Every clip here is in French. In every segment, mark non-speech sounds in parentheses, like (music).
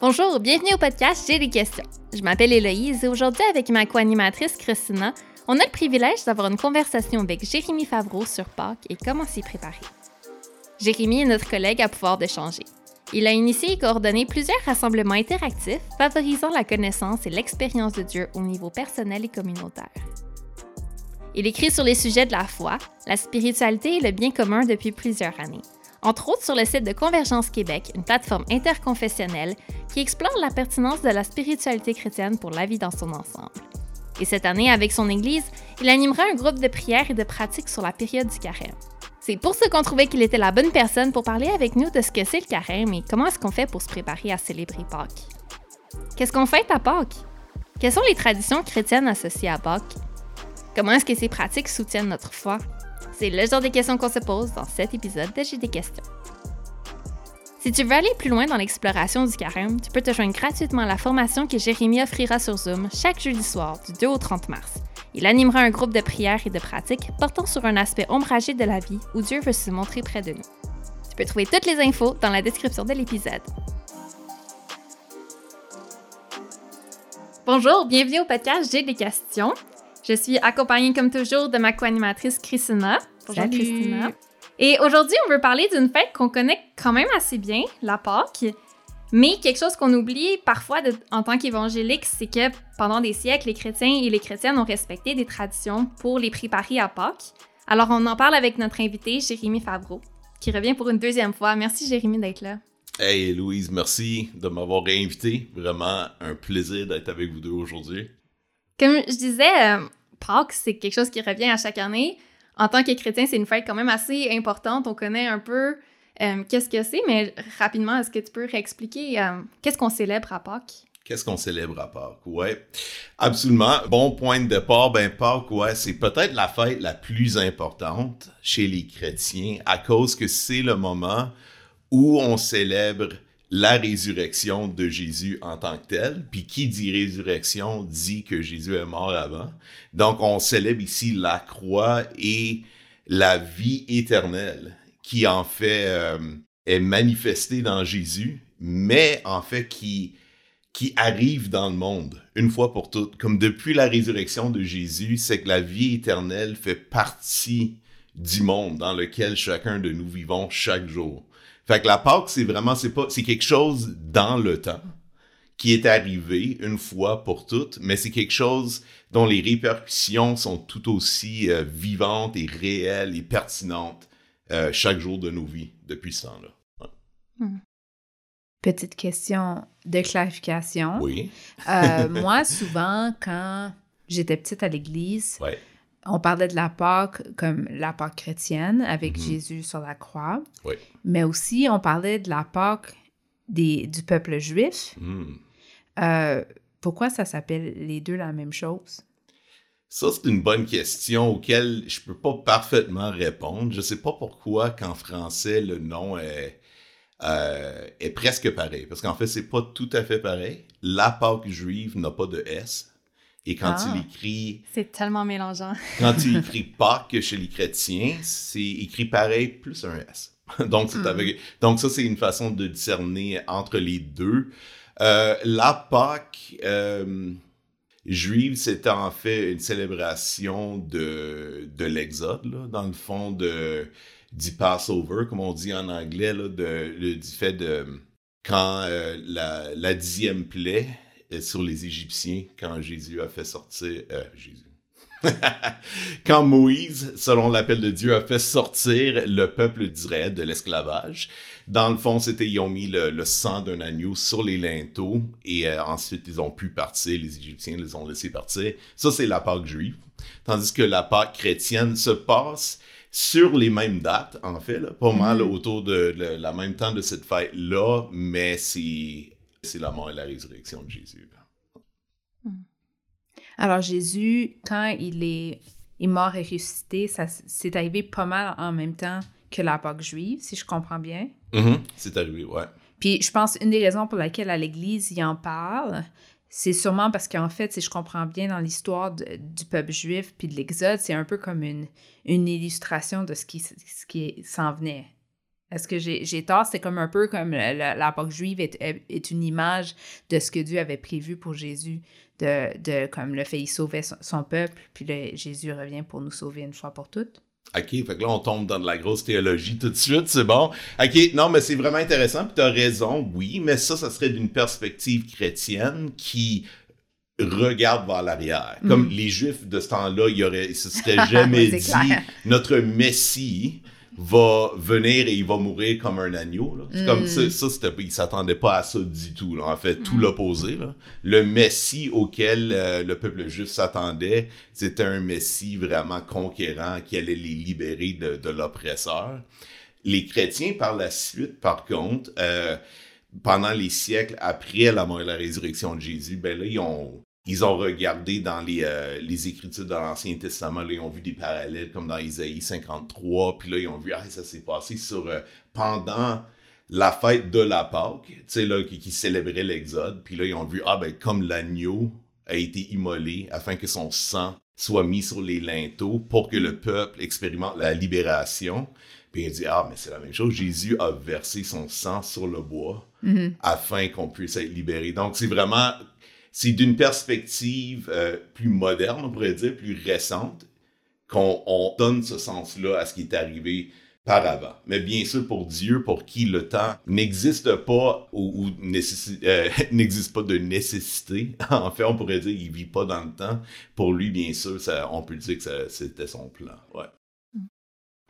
Bonjour, bienvenue au podcast J'ai des questions. Je m'appelle Héloïse et aujourd'hui, avec ma co-animatrice Christina, on a le privilège d'avoir une conversation avec Jérémy Favreau sur Pâques et comment s'y préparer. Jérémy est notre collègue à pouvoir d'échanger. Il a initié et coordonné plusieurs rassemblements interactifs favorisant la connaissance et l'expérience de Dieu au niveau personnel et communautaire. Il écrit sur les sujets de la foi, la spiritualité et le bien commun depuis plusieurs années entre autres sur le site de Convergence Québec, une plateforme interconfessionnelle qui explore la pertinence de la spiritualité chrétienne pour la vie dans son ensemble. Et cette année, avec son Église, il animera un groupe de prière et de pratique sur la période du carême. C'est pour ce qu'on trouvait qu'il était la bonne personne pour parler avec nous de ce que c'est le carême et comment est-ce qu'on fait pour se préparer à célébrer Pâques. Qu'est-ce qu'on fait à Pâques? Quelles sont les traditions chrétiennes associées à Pâques? Comment est-ce que ces pratiques soutiennent notre foi? C'est le genre de questions qu'on se pose dans cet épisode de J'ai des questions. Si tu veux aller plus loin dans l'exploration du carême, tu peux te joindre gratuitement à la formation que Jérémy offrira sur Zoom chaque jeudi soir du 2 au 30 mars. Il animera un groupe de prières et de pratiques portant sur un aspect ombragé de la vie où Dieu veut se montrer près de nous. Tu peux trouver toutes les infos dans la description de l'épisode. Bonjour, bienvenue au podcast J'ai des questions. Je suis accompagnée comme toujours de ma co-animatrice Christina. Bonjour Christina. Et aujourd'hui, on veut parler d'une fête qu'on connaît quand même assez bien, la Pâque. Mais quelque chose qu'on oublie parfois en tant qu'évangélique, c'est que pendant des siècles, les chrétiens et les chrétiennes ont respecté des traditions pour les préparer à Pâques. Alors, on en parle avec notre invité, Jérémy Favreau, qui revient pour une deuxième fois. Merci, Jérémy, d'être là. Hey, Louise, merci de m'avoir réinvité. Vraiment un plaisir d'être avec vous deux aujourd'hui. Comme je disais, euh, Pâques, c'est quelque chose qui revient à chaque année. En tant que chrétien, c'est une fête quand même assez importante. On connaît un peu euh, qu'est-ce que c'est, mais rapidement, est-ce que tu peux réexpliquer euh, qu'est-ce qu'on célèbre à Pâques? Qu'est-ce qu'on célèbre à Pâques? Ouais, absolument. Bon point de départ, ben Pâques, ouais, c'est peut-être la fête la plus importante chez les chrétiens à cause que c'est le moment où on célèbre la résurrection de Jésus en tant que tel. Puis qui dit résurrection dit que Jésus est mort avant. Donc on célèbre ici la croix et la vie éternelle qui en fait euh, est manifestée dans Jésus, mais en fait qui qui arrive dans le monde une fois pour toutes. Comme depuis la résurrection de Jésus, c'est que la vie éternelle fait partie du monde dans lequel chacun de nous vivons chaque jour. Fait que la Pâque, c'est vraiment, c'est pas, c'est quelque chose dans le temps qui est arrivé une fois pour toutes, mais c'est quelque chose dont les répercussions sont tout aussi euh, vivantes et réelles et pertinentes euh, chaque jour de nos vies depuis ce temps-là. Hmm. Petite question de clarification. Oui. Euh, moi, souvent, quand j'étais petite à l'église, ouais on parlait de la Pâque comme la Pâque chrétienne avec mhm. Jésus sur la croix. Oui. Mais aussi, on parlait de la Pâque des, du peuple juif. Mhm. Euh, pourquoi ça s'appelle les deux la même chose? Ça, c'est une bonne question auquel je peux pas parfaitement répondre. Je sais pas pourquoi qu'en français, le nom est, euh, est presque pareil. Parce qu'en fait, c'est pas tout à fait pareil. La Pâque juive n'a pas de S. Et quand il ah. écrit... C'est tellement mélangeant. (laughs) quand il écrit Pâques chez les chrétiens, c'est écrit pareil plus un S. (laughs) donc, hmm. donc ça, c'est une façon de discerner entre les deux. Euh, la Pâque euh, juive, c'était en fait une célébration de, de l'Exode, dans le fond de, du Passover, comme on dit en anglais, là, de, du fait de quand euh, la, la dixième plaie sur les Égyptiens quand Jésus a fait sortir... Euh, Jésus. (laughs) quand Moïse, selon l'appel de Dieu, a fait sortir le peuple d'Israël de l'esclavage, dans le fond, c'était ils ont mis le, sang d'un agneau sur les linteaux et euh, ensuite ils ont pu partir. Les Égyptiens les ont laissés partir. Ça, c'est la Pâque juive. Tandis que la Pâque chrétienne se passe sur les mêmes dates, en fait, pas mal mm-hmm. autour de, la même temps de cette fête-là, mais c'est c'est la mort et la résurrection de Jésus. Hmm. Alors Jésus, quand il est, mort et ressuscité, ça c'est arrivé pas mal en même temps que la Pâque juive, si je comprends bien. Mm-hmm. C'est arrivé, ouais. Puis je pense une des raisons pour laquelle à l'Église il en parle, c'est sûrement parce qu'en fait, si je comprends bien dans l'histoire du peuple juif puis de l'Exode, c'est un peu comme une, une illustration de ce qui, ce qui s'en venait. Est-ce que j'ai tort? C'est comme un peu comme la, Pâque juive est, est, une image de ce que Dieu avait prévu pour Jésus, de, de comme le fait, il sauvait son, peuple, puis Jésus revient pour nous sauver une fois pour toutes. OK, fait que là, on tombe dans de la grosse théologie tout de suite, c'est bon. OK, non, mais c'est vraiment intéressant, puis t'as raison, oui, mais ça, ça serait d'une perspective chrétienne qui regarde vers l'arrière. Comme mm. les Juifs de ce temps-là, il y aurait, se serait jamais (laughs) dit notre Messie va venir et il va mourir comme un agneau. Là. Comme ça, ça c'était, il s'attendait pas à ça du tout. Là. En fait, tout mm. l'opposé. Là. Le Messie auquel euh, le peuple juif s'attendait, c'était un Messie vraiment conquérant qui allait les libérer de, de l'oppresseur. Les chrétiens, par la suite, par contre, euh, pendant les siècles après la mort et la résurrection de Jésus, ben là, ils ont, ils ont regardé dans les, euh, les Écritures de l'Ancien Testament, là, ils ont vu des parallèles comme dans Isaïe 53, puis là, ils ont vu, ah, ça s'est passé sur, euh, pendant la fête de la Pâque, tu sais, là, qui, qui célébrait l'Exode, puis là, ils ont vu, ah, ben, comme l'agneau a été immolé afin que son sang soit mis sur les linteaux pour que le peuple expérimente la libération. Puis il dit, ah, mais c'est la même chose, Jésus a versé son sang sur le bois mm-hmm. afin qu'on puisse être libéré. Donc, c'est vraiment c'est d'une perspective euh, plus moderne, on pourrait dire, plus récente, qu'on donne ce sens-là à ce qui est arrivé par avant. Mais bien sûr, pour Dieu, pour qui le temps n'existe pas ou, euh, (laughs) n'existe pas de nécessité, (laughs) en fait, on pourrait dire qu'il vit pas dans le temps. Pour lui, bien sûr, on peut dire que c'était son plan. Ouais.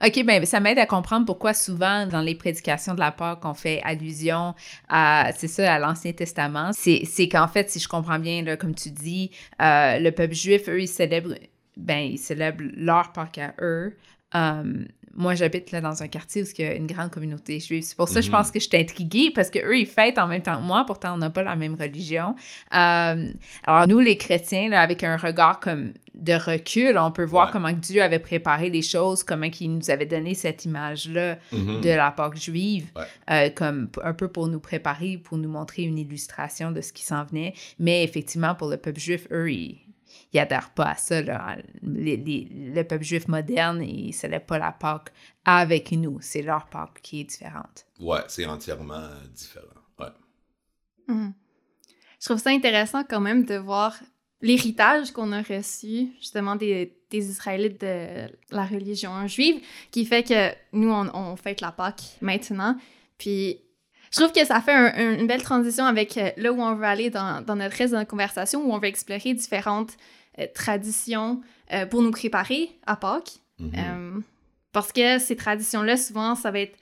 OK, ben ça m'aide à comprendre pourquoi souvent dans les prédications de la Pâque, on fait allusion à, c'est ça, à l'Ancien Testament. C'est, qu'en fait, si je comprends bien, là, comme tu dis, euh, le peuple juif, eux, ils célèbrent, ben, ils célèbrent leur Pâque à eux. Um, moi, j'habite là dans un quartier où il y a une grande communauté juive. C'est pour ça que je mhm. pense que je suis intriguée parce qu'eux, ils fêtent en même temps que moi. Pourtant, on n'a pas la même religion. Euh, alors, nous, les chrétiens, là, avec un regard comme de recul, on peut voir comment Dieu avait préparé les choses, comment il nous avait donné cette image-là mhm. de la Pâque juive, euh, comme un peu pour nous préparer, pour nous montrer une illustration de ce qui s'en venait. Mais effectivement, pour le peuple juif, eux, ils ils n'adhèrent pas à ça. le peuple juif moderne, il ne célèbre pas la Pâque avec nous. C'est leur Pâque qui est différente. Ouais, c'est entièrement différent. Ouais. Mhm. Je trouve ça intéressant quand même de voir l'héritage qu'on a reçu justement des, Israélites de la religion juive qui fait que nous, on, fête la Pâque maintenant. Puis je trouve que ça fait une belle transition avec euh, là où on veut aller dans, dans notre reste de notre conversation, où on veut explorer différentes euh, traditions euh, pour nous préparer à Pâques. Mhm. Euh, parce que ces traditions-là, souvent, ça va être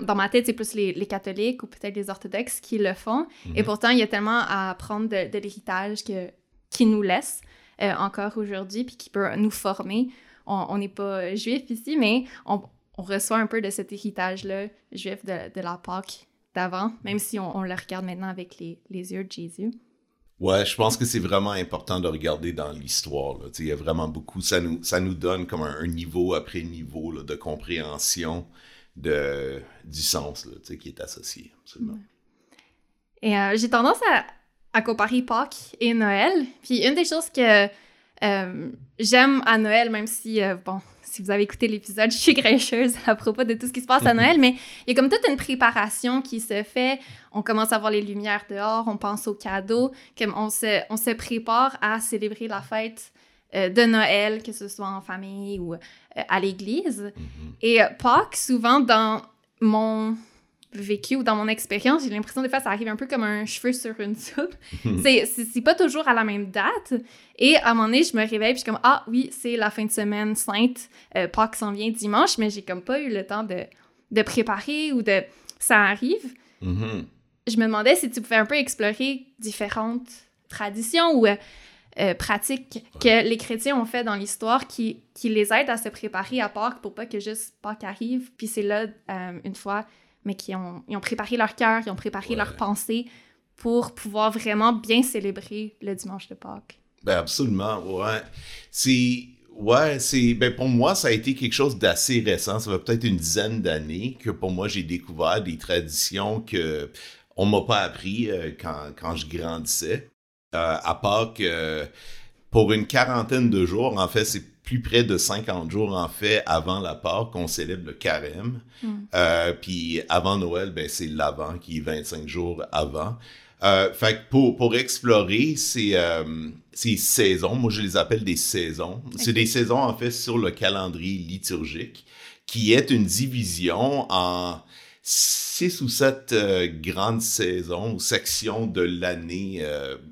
dans ma tête, c'est plus les, catholiques ou peut-être les orthodoxes qui le font. Et mhm. pourtant, il y a tellement à apprendre de, l'héritage qu'ils nous laissent encore aujourd'hui, puis qui peut nous former. On n'est pas juif ici, mais on, reçoit un peu de cet héritage-là juif de, de, la Pâque d'avant, même si on, le regarde maintenant avec les, les yeux de Jésus. Ouais, je pense que c'est vraiment important de regarder dans l'histoire. Il y a vraiment beaucoup, ça nous, ça nous donne comme un, niveau après niveau de compréhension de, du sens qui est associé. Et euh, j'ai tendance à, à, comparer Pâques et Noël. Puis une des choses que euh, j'aime à Noël, même si, euh, bon, si vous avez écouté l'épisode, je suis grincheuse à propos de tout ce qui se passe à Noël, mais il y a comme toute une préparation qui se fait. On commence à voir les lumières dehors, on pense aux cadeaux, comme on se, on se prépare à célébrer la fête euh, de Noël, que ce soit en famille ou euh, à l'église. Mm-hmm. Et euh, Pâques, souvent dans mon vécu ou dans mon expérience, j'ai l'impression des fois ça arrive un peu comme un cheveu sur une soupe. (laughs) c'est pas toujours à la même date. Et à un moment donné, je me réveille puis je suis comme ah oui, c'est la fin de semaine sainte, euh, Pâques s'en vient dimanche, mais j'ai comme pas eu le temps de, de préparer ou de ça arrive. Mm-hmm. Je me demandais si tu pouvais un peu explorer différentes traditions ou euh, euh, pratiques que les chrétiens ont fait dans l'histoire qui, qui les aident à se préparer à Pâques pour pas que juste Pâques arrive. Puis c'est là, une fois mais qui ont, ils ont préparé leur cœur, ils ont préparé leur pensée pour pouvoir vraiment bien célébrer le dimanche de Pâques. Ben absolument, ouais. C'est ouais, c'est ben pour moi ça a été quelque chose d'assez récent, ça fait peut-être une dizaine d'années que pour moi j'ai découvert des traditions que on m'a pas appris euh, quand, quand je grandissais. Euh, à Pâques, euh, pour une quarantaine de jours, en fait, c'est plus près de 50 jours, en fait, avant la Pâque, qu'on célèbre le carême. Euh, puis avant Noël, ben, c'est l'avant qui est 25 jours avant. Euh, fait que pour, pour explorer ces, euh, ces saisons, moi je les appelle des saisons. C'est des saisons en fait sur le calendrier liturgique, qui est une division en six ou sept grandes saisons ou sections de l'année,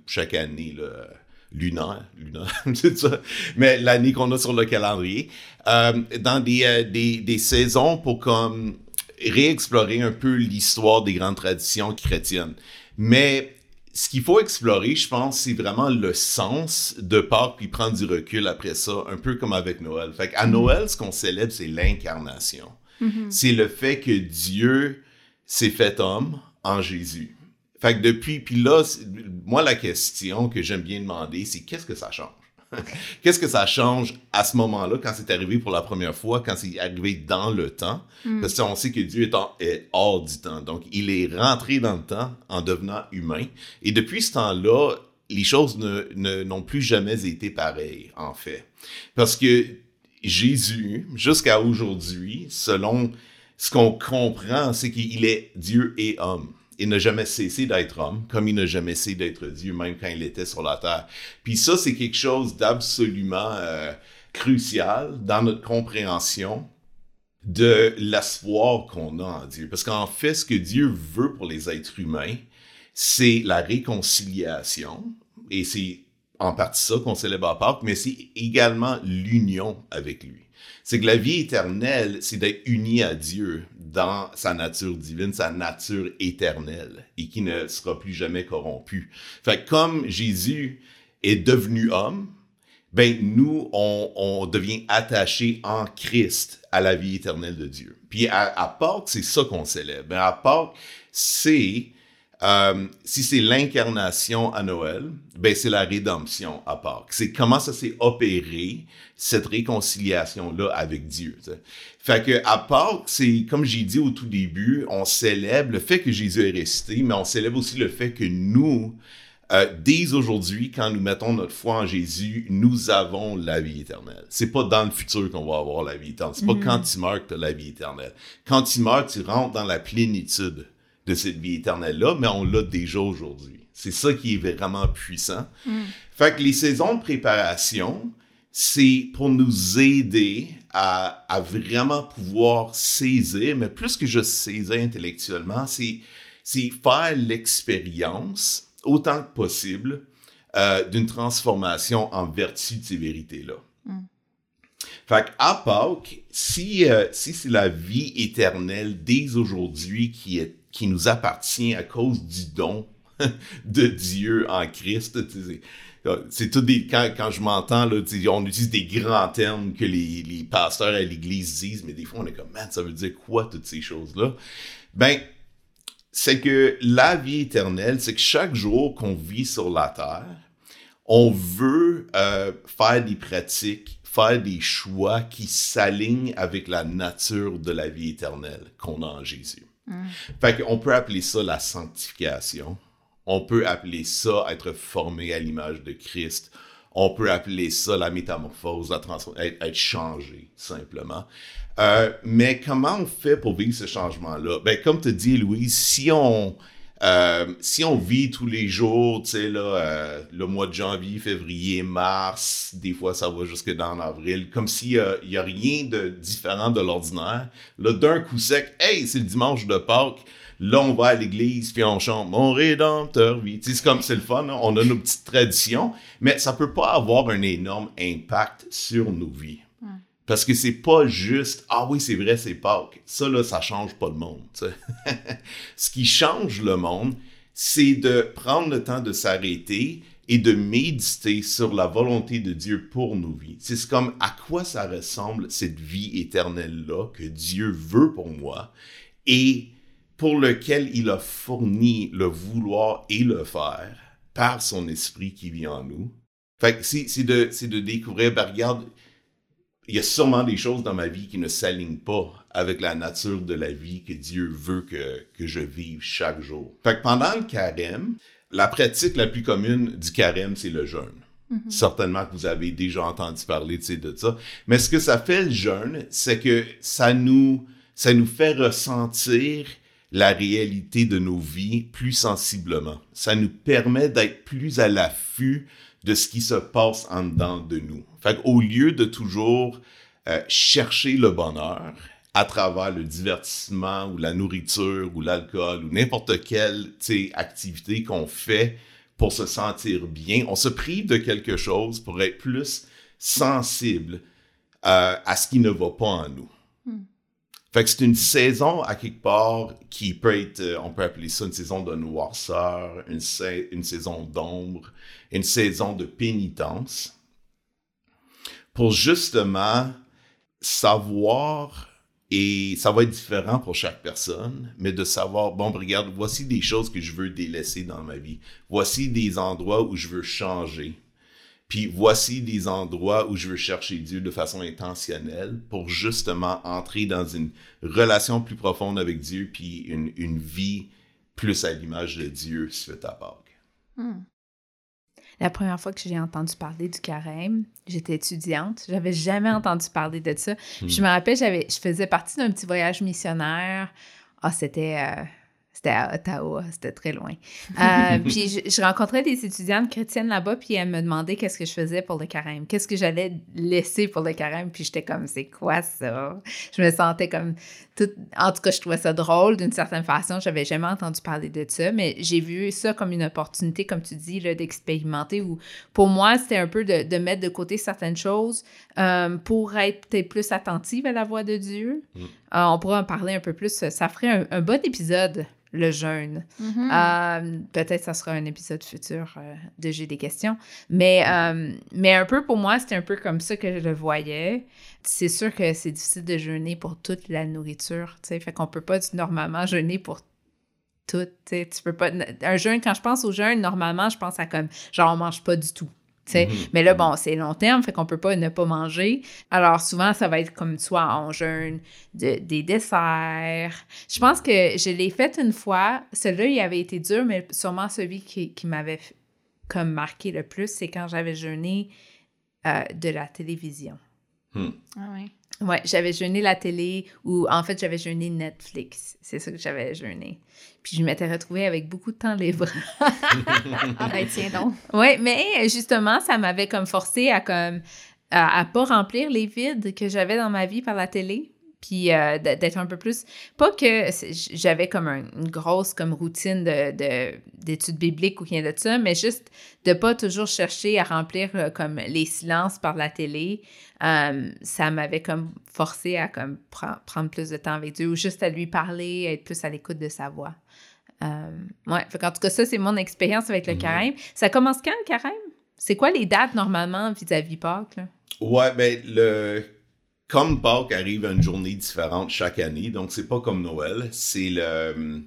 chaque année, là, lunaire, lunaire, (laughs) c'est ça, mais l'année qu'on a sur le calendrier, euh, dans des, euh, des, des saisons pour comme réexplorer un peu l'histoire des grandes traditions chrétiennes. Mais ce qu'il faut explorer, je pense, c'est vraiment le sens de Pâques, puis prendre du recul après ça, un peu comme avec Noël. Fait qu'à Noël, ce qu'on célèbre, c'est l'incarnation. C'est le fait que Dieu s'est fait homme en Jésus. Fait que depuis, puis là, moi, la question que j'aime bien demander, c'est qu'est-ce que ça change? (laughs) qu'est-ce que ça change à ce moment-là, quand c'est arrivé pour la première fois, quand c'est arrivé dans le temps? Parce qu'on sait que Dieu est, en- est hors du temps. Donc, il est rentré dans le temps en devenant humain. Et depuis ce temps-là, les choses ne- ne- n'ont plus jamais été pareilles, en fait. Parce que Jésus, jusqu'à aujourd'hui, selon ce qu'on comprend, c'est qu'il est Dieu et homme. Il n'a jamais cessé d'être homme, comme il n'a jamais cessé d'être Dieu, même quand il était sur la terre. Puis ça, c'est quelque chose d'absolument euh, crucial dans notre compréhension de l'espoir qu'on a en Dieu. Parce qu'en fait, ce que Dieu veut pour les êtres humains, c'est la réconciliation. Et c'est en partie ça qu'on célèbre à Pâques, mais c'est également l'union avec lui. C'est que la vie éternelle, c'est d'être uni à Dieu dans sa nature divine, sa nature éternelle, et qui ne sera plus jamais corrompue. Fait que comme Jésus est devenu homme, ben nous, on, on devient attachés en Christ à la vie éternelle de Dieu. Puis à, à Pâques, c'est ça qu'on célèbre. Ben à Pâques, c'est euh, si c'est l'incarnation à Noël, ben c'est la rédemption à Pâques. C'est comment ça s'est opéré, cette réconciliation-là avec Dieu. tu sais. Fait que à Pâques, c'est comme j'ai dit au tout début, on célèbre le fait que Jésus est resté, mais on célèbre aussi le fait que nous, euh, dès aujourd'hui, quand nous mettons notre foi en Jésus, nous avons la vie éternelle. C'est pas dans le futur qu'on va avoir la vie éternelle. C'est pas quand tu meurs que tu as la vie éternelle. Quand tu meurs, tu rentres dans la plénitude de cette vie éternelle-là, mais on l'a déjà aujourd'hui. C'est ça qui est vraiment puissant. Fait que les saisons de préparation, c'est pour nous aider à, à vraiment pouvoir saisir, mais plus que juste saisir intellectuellement, c'est, faire l'expérience autant que possible euh, d'une transformation en vertu de ces vérités-là. Fait qu'à Pâques, si, euh, si c'est la vie éternelle dès aujourd'hui qui, est, qui nous appartient à cause du don (laughs) de Dieu en Christ, c'est- tout des. Quand, quand je m'entends, on utilise des grands termes que les, les pasteurs à l'Église disent, mais des fois, on est comme, man, ça veut dire quoi, toutes ces choses-là? Ben, c'est que la vie éternelle, c'est que chaque jour qu'on vit sur la terre, on veut euh, faire des pratiques, faire des choix qui s'alignent avec la nature de la vie éternelle qu'on a en Jésus. Fait qu'on peut appeler ça la sanctification. On peut appeler ça être formé à l'image de Christ. On peut appeler ça la métamorphose, la être, être changé, simplement. Euh, mais comment on fait pour vivre ce changement-là? Ben, comme tu dis, Louise, si on, euh, si on vit tous les jours, tu sais, là, euh, le mois de janvier, février, mars, des fois ça va jusque dans avril, comme s'il n'y a, rien de différent de l'ordinaire, là, d'un coup sec, hey, c'est le dimanche de Pâques, là, on va à l'église, puis on chante Mon Rédempteur, sais, c'est comme, c'est le fun, on a nos petites traditions, mais ça peut pas avoir un énorme impact sur nos vies. Parce que c'est pas juste Ah oui, c'est vrai, c'est Pâques. Ça, là, ça change pas le monde. (laughs) Ce qui change le monde, c'est de prendre le temps de s'arrêter et de méditer sur la volonté de Dieu pour nos vies. C'est comme à quoi ça ressemble cette vie éternelle-là que Dieu veut pour moi et pour lequel il a fourni le vouloir et le faire par son esprit qui vit en nous? Fait que c'est de, de découvrir, ben regarde, il y a sûrement des choses dans ma vie qui ne s'alignent pas avec la nature de la vie que Dieu veut que, que je vive chaque jour. Fait que pendant le carême, la pratique la plus commune du carême, c'est le jeûne. Mhm. Certainement que vous avez déjà entendu parler de ça. Mais ce que ça fait le jeûne, c'est que ça nous, ça nous fait ressentir la réalité de nos vies plus sensiblement. Ça nous permet d'être plus à l'affût de ce qui se passe en dedans de nous. Fait au lieu de toujours euh, chercher le bonheur à travers le divertissement ou la nourriture ou l'alcool ou n'importe quelle activité qu'on fait pour se sentir bien, on se prive de quelque chose pour être plus sensible euh, à ce qui ne va pas en nous. Hmm. Fait que c'est une saison à quelque part qui peut être, euh, on peut appeler ça une saison de noirceur, une, une saison d'ombre, une saison de pénitence, pour justement savoir, et ça va être différent pour chaque personne, mais de savoir, bon, regarde, voici des choses que je veux délaisser dans ma vie. Voici des endroits où je veux changer. Puis voici des endroits où je veux chercher Dieu de façon intentionnelle pour justement entrer dans une relation plus profonde avec Dieu, puis une, une vie plus à l'image de Dieu suite à Pâques. Hmm. La première fois que j'ai entendu parler du carême, j'étais étudiante. J'avais jamais entendu parler de ça. Hmm. Je me rappelle, j'avais, je faisais partie d'un petit voyage missionnaire. Ah, c'était. Euh, c'était à Ottawa, c'était très loin. Euh, (laughs) puis je, rencontrais des étudiantes chrétiennes là-bas, puis elles me demandaient qu'est-ce que je faisais pour le carême, qu'est-ce que j'allais laisser pour le carême, puis j'étais comme, c'est quoi ça? Je me sentais comme, tout... en tout cas, je trouvais ça drôle d'une certaine façon, j'avais jamais entendu parler de ça, mais j'ai vu ça comme une opportunité, comme tu dis, d'expérimenter, ou pour moi, c'était un peu de, de, mettre de côté certaines choses euh, pour être peut-être plus attentive à la voix de Dieu. Mm. Euh, on pourra en parler un peu plus, ça ferait un, un bon épisode le jeûne. Mhm. Euh, peut-être ça sera un épisode futur euh, de J'ai des questions. Mais, euh, mais un peu pour moi, c'était un peu comme ça que je le voyais. C'est sûr que c'est difficile de jeûner pour toute la nourriture. sais Fait qu'on peut pas normalement jeûner pour tout. Tu peux pas. Un jeûne, quand je pense au jeûne, normalement, je pense à comme genre on mange pas du tout. Mm Mais là, bon, c'est long terme, fait qu'on peut pas ne pas manger. Alors, souvent, ça va être comme soit en jeûne, de, des desserts. Je pense que je l'ai fait une fois. Celui-là, il avait été dur, mais sûrement celui qui, qui m'avait comme marqué le plus, c'est quand j'avais jeûné euh, de la télévision. Hmm. Ah ouais. Ouais, j'avais jeûné la télé ou en fait, j'avais jeûné Netflix. C'est ça que j'avais jeûné. Puis je m'étais retrouvée avec beaucoup de temps libre. ah ben tiens donc. (laughs) Oui, mais justement, ça m'avait comme forcé à comme à, à, pas remplir les vides que j'avais dans ma vie par la télé puis euh, d'être un peu plus... Pas que j'avais comme une grosse comme routine d'études de, bibliques ou rien de ça, mais juste de pas toujours chercher à remplir euh, comme les silences par la télé. Euh, ça m'avait comme forcé à comme prendre plus de temps avec Dieu ou juste à lui parler, être plus à l'écoute de sa voix. ouais, en tout cas, ça, c'est mon expérience avec le carême. Ça commence quand, le carême? C'est quoi les dates, normalement, vis-à-vis -vis Pâques? Là? Ouais, ben, le comme Pâques arrive à une journée différente chaque année, donc c'est pas comme Noël, c'est le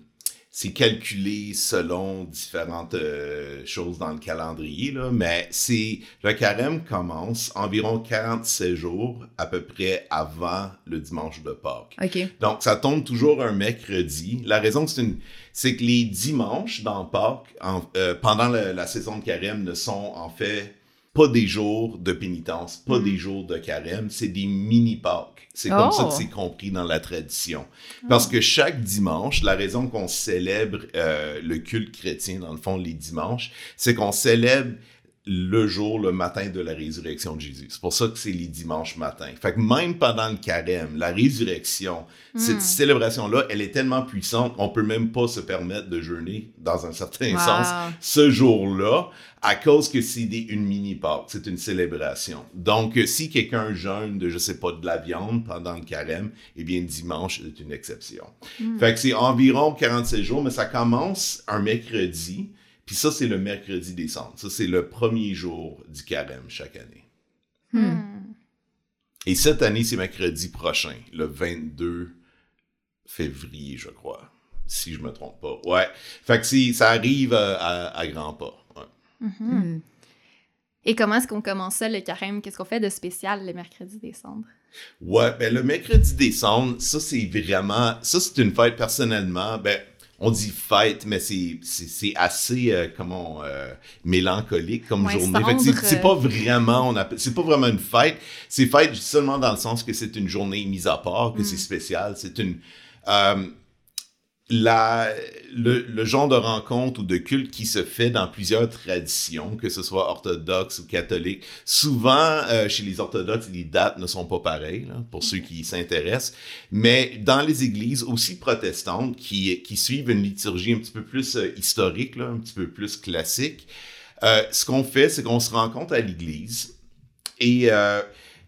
c'est calculé selon différentes euh, choses dans le calendrier, là, mais c'est le carême commence environ 47 jours à peu près avant le dimanche de Pâques. Donc, ça tombe toujours un mercredi. La raison, c'est une c'est que les dimanches dans Pâques, en, euh, pendant la, la saison de carême, ne sont en fait pas des jours de pénitence, pas des jours de carême, c'est des mini-Pâques. C'est comme ça que c'est compris dans la tradition. Parce que chaque dimanche, la raison qu'on célèbre euh, le culte chrétien, dans le fond, les dimanches, c'est qu'on célèbre le jour, le matin de la résurrection de Jésus. C'est pour ça que c'est les dimanches matins. Fait que même pendant le carême, la résurrection, cette célébration-là, elle est tellement puissante qu'on peut même pas se permettre de jeûner, dans un certain sens, ce jour-là, à cause que c'est une mini-Pâque, c'est une célébration. Donc, si quelqu'un jeûne de, je sais pas, de la viande pendant le carême, eh bien, dimanche est une exception. Fait que c'est environ 47 jours, mais ça commence un mercredi, puis ça, c'est le mercredi décembre. Ça, c'est le premier jour du carême chaque année. Hmm. Et cette année, c'est mercredi prochain, le 22 février, je crois. Si je me trompe pas. Ouais. Fait que ça arrive à, à, grands pas. Ouais. Mm-hmm. Et comment est-ce qu'on commence ça, le carême? Qu'est-ce qu'on fait de spécial le mercredi décembre? Ouais, ben le mercredi décembre, ça, c'est vraiment... Ça, c'est une fête, personnellement, ben on dit fête, mais c'est, c'est, assez, euh, comment, euh, mélancolique comme journée. Fait que c'est, pas vraiment, on appelle, c'est pas vraiment une fête. C'est fête seulement dans le sens que c'est une journée mise à part, que c'est mm. spécial. C'est une, la, le, genre de rencontre ou de culte qui se fait dans plusieurs traditions, que ce soit orthodoxe ou catholique. Souvent, euh, chez les orthodoxes, les dates ne sont pas pareilles, pour ceux qui s'intéressent. Mais dans les églises aussi protestantes, qui, qui suivent une liturgie un petit peu plus euh, historique, là, un petit peu plus classique, euh, ce qu'on fait, c'est qu'on se rencontre à l'église et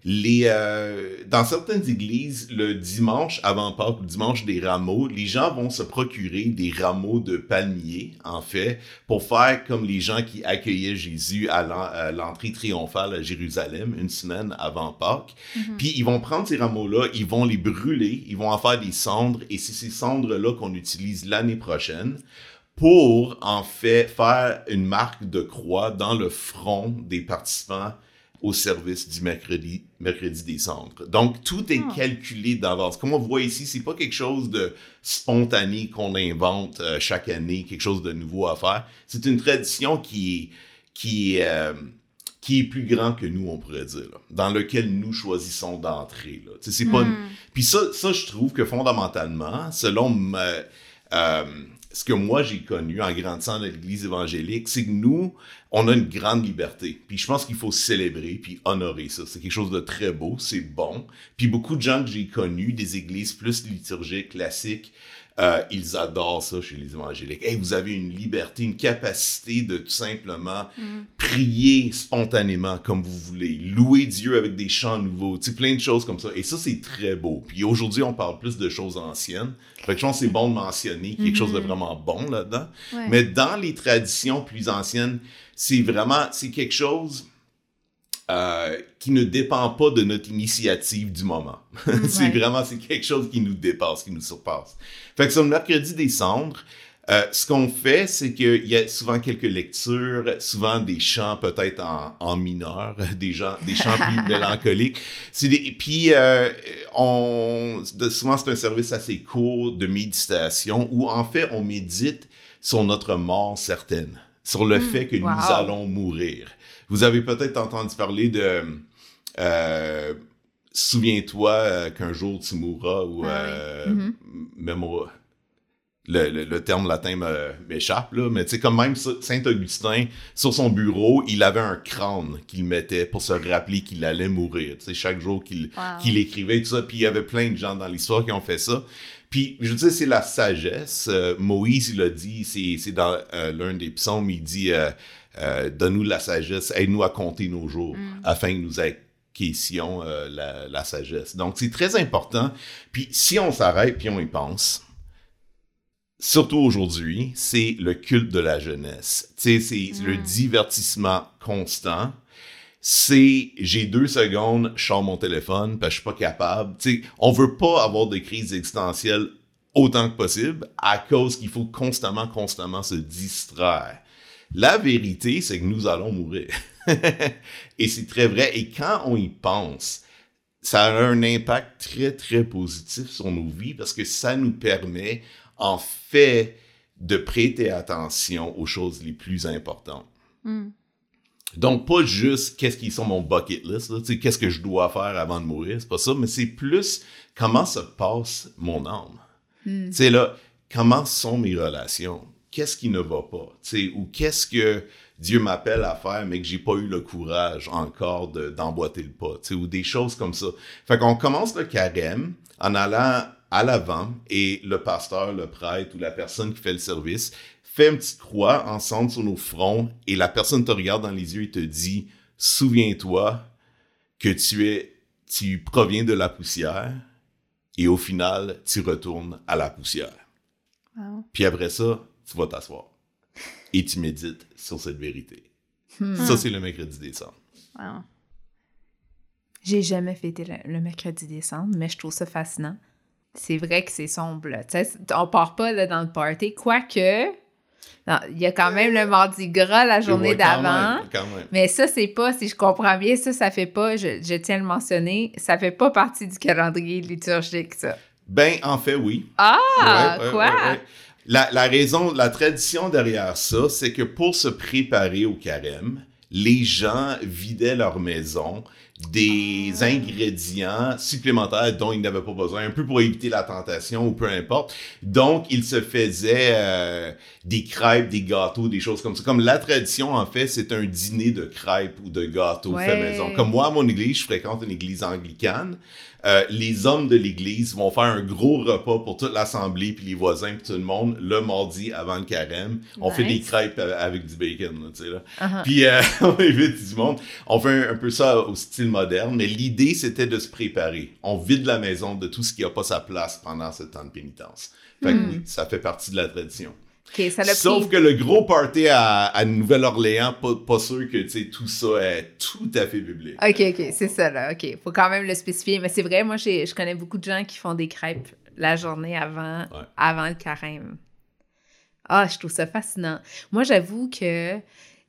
les, euh, dans certaines églises, le dimanche avant Pâques, le dimanche des rameaux, les gens vont se procurer des rameaux de palmiers, en fait, pour faire comme les gens qui accueillaient Jésus à l'entrée triomphale à Jérusalem une semaine avant Pâques. Mhm. Puis ils vont prendre ces rameaux-là, ils vont les brûler, ils vont en faire des cendres, et c'est ces cendres-là qu'on utilise l'année prochaine pour en fait faire une marque de croix dans le front des participants au service du mercredi, mercredi des cendres. Donc, tout est ah. calculé d'avance. Comme on voit ici, c'est pas quelque chose de spontané qu'on invente euh, chaque année, quelque chose de nouveau à faire. C'est une tradition qui est, qui euh, qui est plus grand que nous, on pourrait dire, dans lequel nous choisissons d'entrer. C'est pas hmm. Puis ça, ça, je trouve que fondamentalement, selon euh, ce que moi j'ai connu en grandissant dans l'Église évangélique, c'est que nous, on a une grande liberté. Puis je pense qu'il faut célébrer puis honorer ça. C'est quelque chose de très beau, c'est bon. Puis beaucoup de gens que j'ai connus, des églises plus liturgiques, classiques, euh, ils adorent ça chez les évangéliques. Hey, vous avez une liberté, une capacité de tout simplement mm. prier spontanément comme vous voulez, louer Dieu avec des chants nouveaux, tu sais, plein de choses comme ça. Et ça, c'est très beau. Puis aujourd'hui, on parle plus de choses anciennes. Fait que je pense que c'est bon de mentionner quelque chose de mm-hmm. vraiment bon là-dedans. Mais dans les traditions plus anciennes, c'est vraiment, c'est quelque chose euh, qui ne dépend pas de notre initiative du moment. (laughs) c'est vraiment, c'est quelque chose qui nous dépasse, qui nous surpasse. Fait que sur le mercredi décembre, euh, ce qu'on fait, c'est qu'il y a souvent quelques lectures, souvent des chants peut-être en, mineur, (laughs) des, gens, des chants plus (laughs) mélancoliques. Des, puis, euh, on, souvent, c'est un service assez court de méditation où, en fait, on médite sur notre mort certaine, sur le hmm. fait que nous allons mourir. Vous avez peut-être entendu parler de euh, Souviens-toi euh, qu'un jour tu mourras ou ah euh, mm-hmm. même le, le, terme latin m'échappe, là, mais tu sais, comme même Saint-Augustin, sur son bureau, il avait un crâne qu'il mettait pour se rappeler qu'il allait mourir, tu sais, chaque jour qu'il qu'il écrivait, tout ça, puis il y avait plein de gens dans l'histoire qui ont fait ça. Puis, je veux dire, c'est la sagesse. Moïse, il a dit, c'est dans l'un des psaumes, il dit euh, donne-nous la sagesse, aide-nous à compter nos jours mm. afin que nous acquissions euh, la, sagesse. Donc, c'est très important. Puis, si on s'arrête puis on y pense, surtout aujourd'hui, c'est le culte de la jeunesse. c'est le mm. divertissement constant. C'est j'ai deux secondes, je sors mon téléphone parce que je suis pas capable. sais, on veut pas avoir des crises existentielles autant que possible à cause qu'il faut constamment, constamment se distraire. La vérité, c'est que nous allons mourir. (laughs) et c'est très vrai. Et quand on y pense, ça a un impact très, très positif sur nos vies parce que ça nous permet, en fait, de prêter attention aux choses les plus importantes. Hmm. Donc, pas juste qu'est-ce qui sont mon bucket list, qu'est-ce que je dois faire avant de mourir, c'est pas ça, mais c'est plus comment se passe mon âme. C'est hmm. là, comment sont mes relations? Qu'est-ce qui ne va pas, ou qu'est-ce que Dieu m'appelle à faire, mais que j'ai pas eu le courage encore d'emboîter le pas, ou des choses comme ça. Fait qu'on commence le carême en allant à l'avant et le pasteur, le prêtre ou la personne qui fait le service fait une petite croix ensemble sur nos fronts et la personne te regarde dans les yeux et te dit, souviens-toi que tu es, tu proviens de la poussière et au final, tu retournes à la poussière. Puis après ça, tu vas t'asseoir et tu médites sur cette vérité. Hmm. Ça, c'est le mercredi décembre. Wow. J'ai jamais fêté le, mercredi décembre, mais je trouve ça fascinant. C'est vrai que c'est sombre. sais, On part pas là, dans le party, quoique. Il y a quand même le mardi gras la journée d'avant. Mais ça, c'est pas, si je comprends bien, ça, ça fait pas, je, tiens à le mentionner, ça fait pas partie du calendrier liturgique, ça. Ben, en fait, oui. Ah, quoi? La, la raison, la tradition derrière ça, c'est que pour se préparer au carême, les gens vidaient leur maison des ingrédients supplémentaires dont ils n'avaient pas besoin, un peu pour éviter la tentation ou peu importe. Donc, ils se faisaient euh, des crêpes, des gâteaux, des choses comme ça. Comme la tradition, en fait, c'est un dîner de crêpes ou de gâteaux fait maison. Comme moi, à mon église, je fréquente une église anglicane. Euh, les hommes de l'église vont faire un gros repas pour toute l'assemblée puis les voisins puis tout le monde le mardi avant le carême. On fait des crêpes avec du bacon, tu sais là. Uh-huh. Puis euh, (laughs) on invite du monde. On fait un, peu ça au style moderne, mais l'idée c'était de se préparer. On vide la maison de tout ce qui a pas sa place pendant ce temps de pénitence. Fait que hmm. oui, ça fait partie de la tradition. Sauf que le gros party à, Nouvelle-Orléans, pas, sûr que tout ça est tout à fait biblique. OK, OK, c'est ça là. OK, faut quand même le spécifier. Mais c'est vrai, moi, je connais beaucoup de gens qui font des crêpes la journée avant, avant le carême. Ah, je trouve ça fascinant. Moi, j'avoue que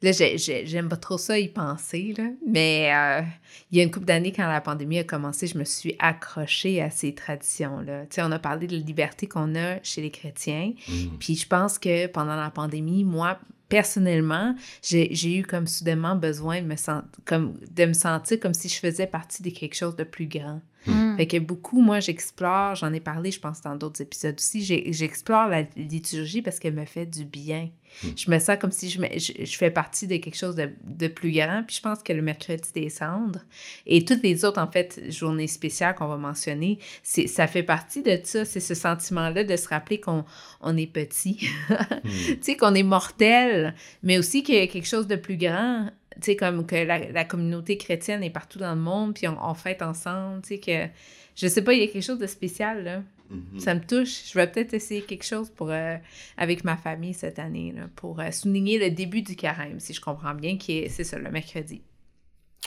Là, j'aime pas trop ça y penser, là. mais euh, il y a une couple d'années, quand la pandémie a commencé, je me suis accrochée à ces traditions-là. Tu sais, on a parlé de la liberté qu'on a chez les chrétiens, mmh. puis je pense que pendant la pandémie, moi, personnellement, j'ai eu comme soudainement besoin de me, comme, de me sentir comme si je faisais partie de quelque chose de plus grand. Hmm. Fait que beaucoup, moi, j'explore, j'en ai parlé, je pense, dans d'autres épisodes aussi, j'explore la liturgie parce qu'elle me fait du bien. Hmm. Je me sens comme si je, je, fais partie de quelque chose de, de, plus grand. Puis je pense que le mercredi des cendres et toutes les autres, en fait, journées spéciales qu'on va mentionner, ça fait partie de ça. C'est ce sentiment-là de se rappeler qu'on on est petit, (laughs) hmm. tu sais, qu'on est mortel, mais aussi qu'il y a quelque chose de plus grand tu sais, comme que la, communauté chrétienne est partout dans le monde, puis on, fête ensemble, tu sais, que, je sais pas, il y a quelque chose de spécial, là. Mm-hmm. Ça me touche. Je vais peut-être essayer quelque chose pour, euh, avec ma famille cette année, là, pour euh, souligner le début du carême, si je comprends bien, qui est, c'est ça, le mercredi.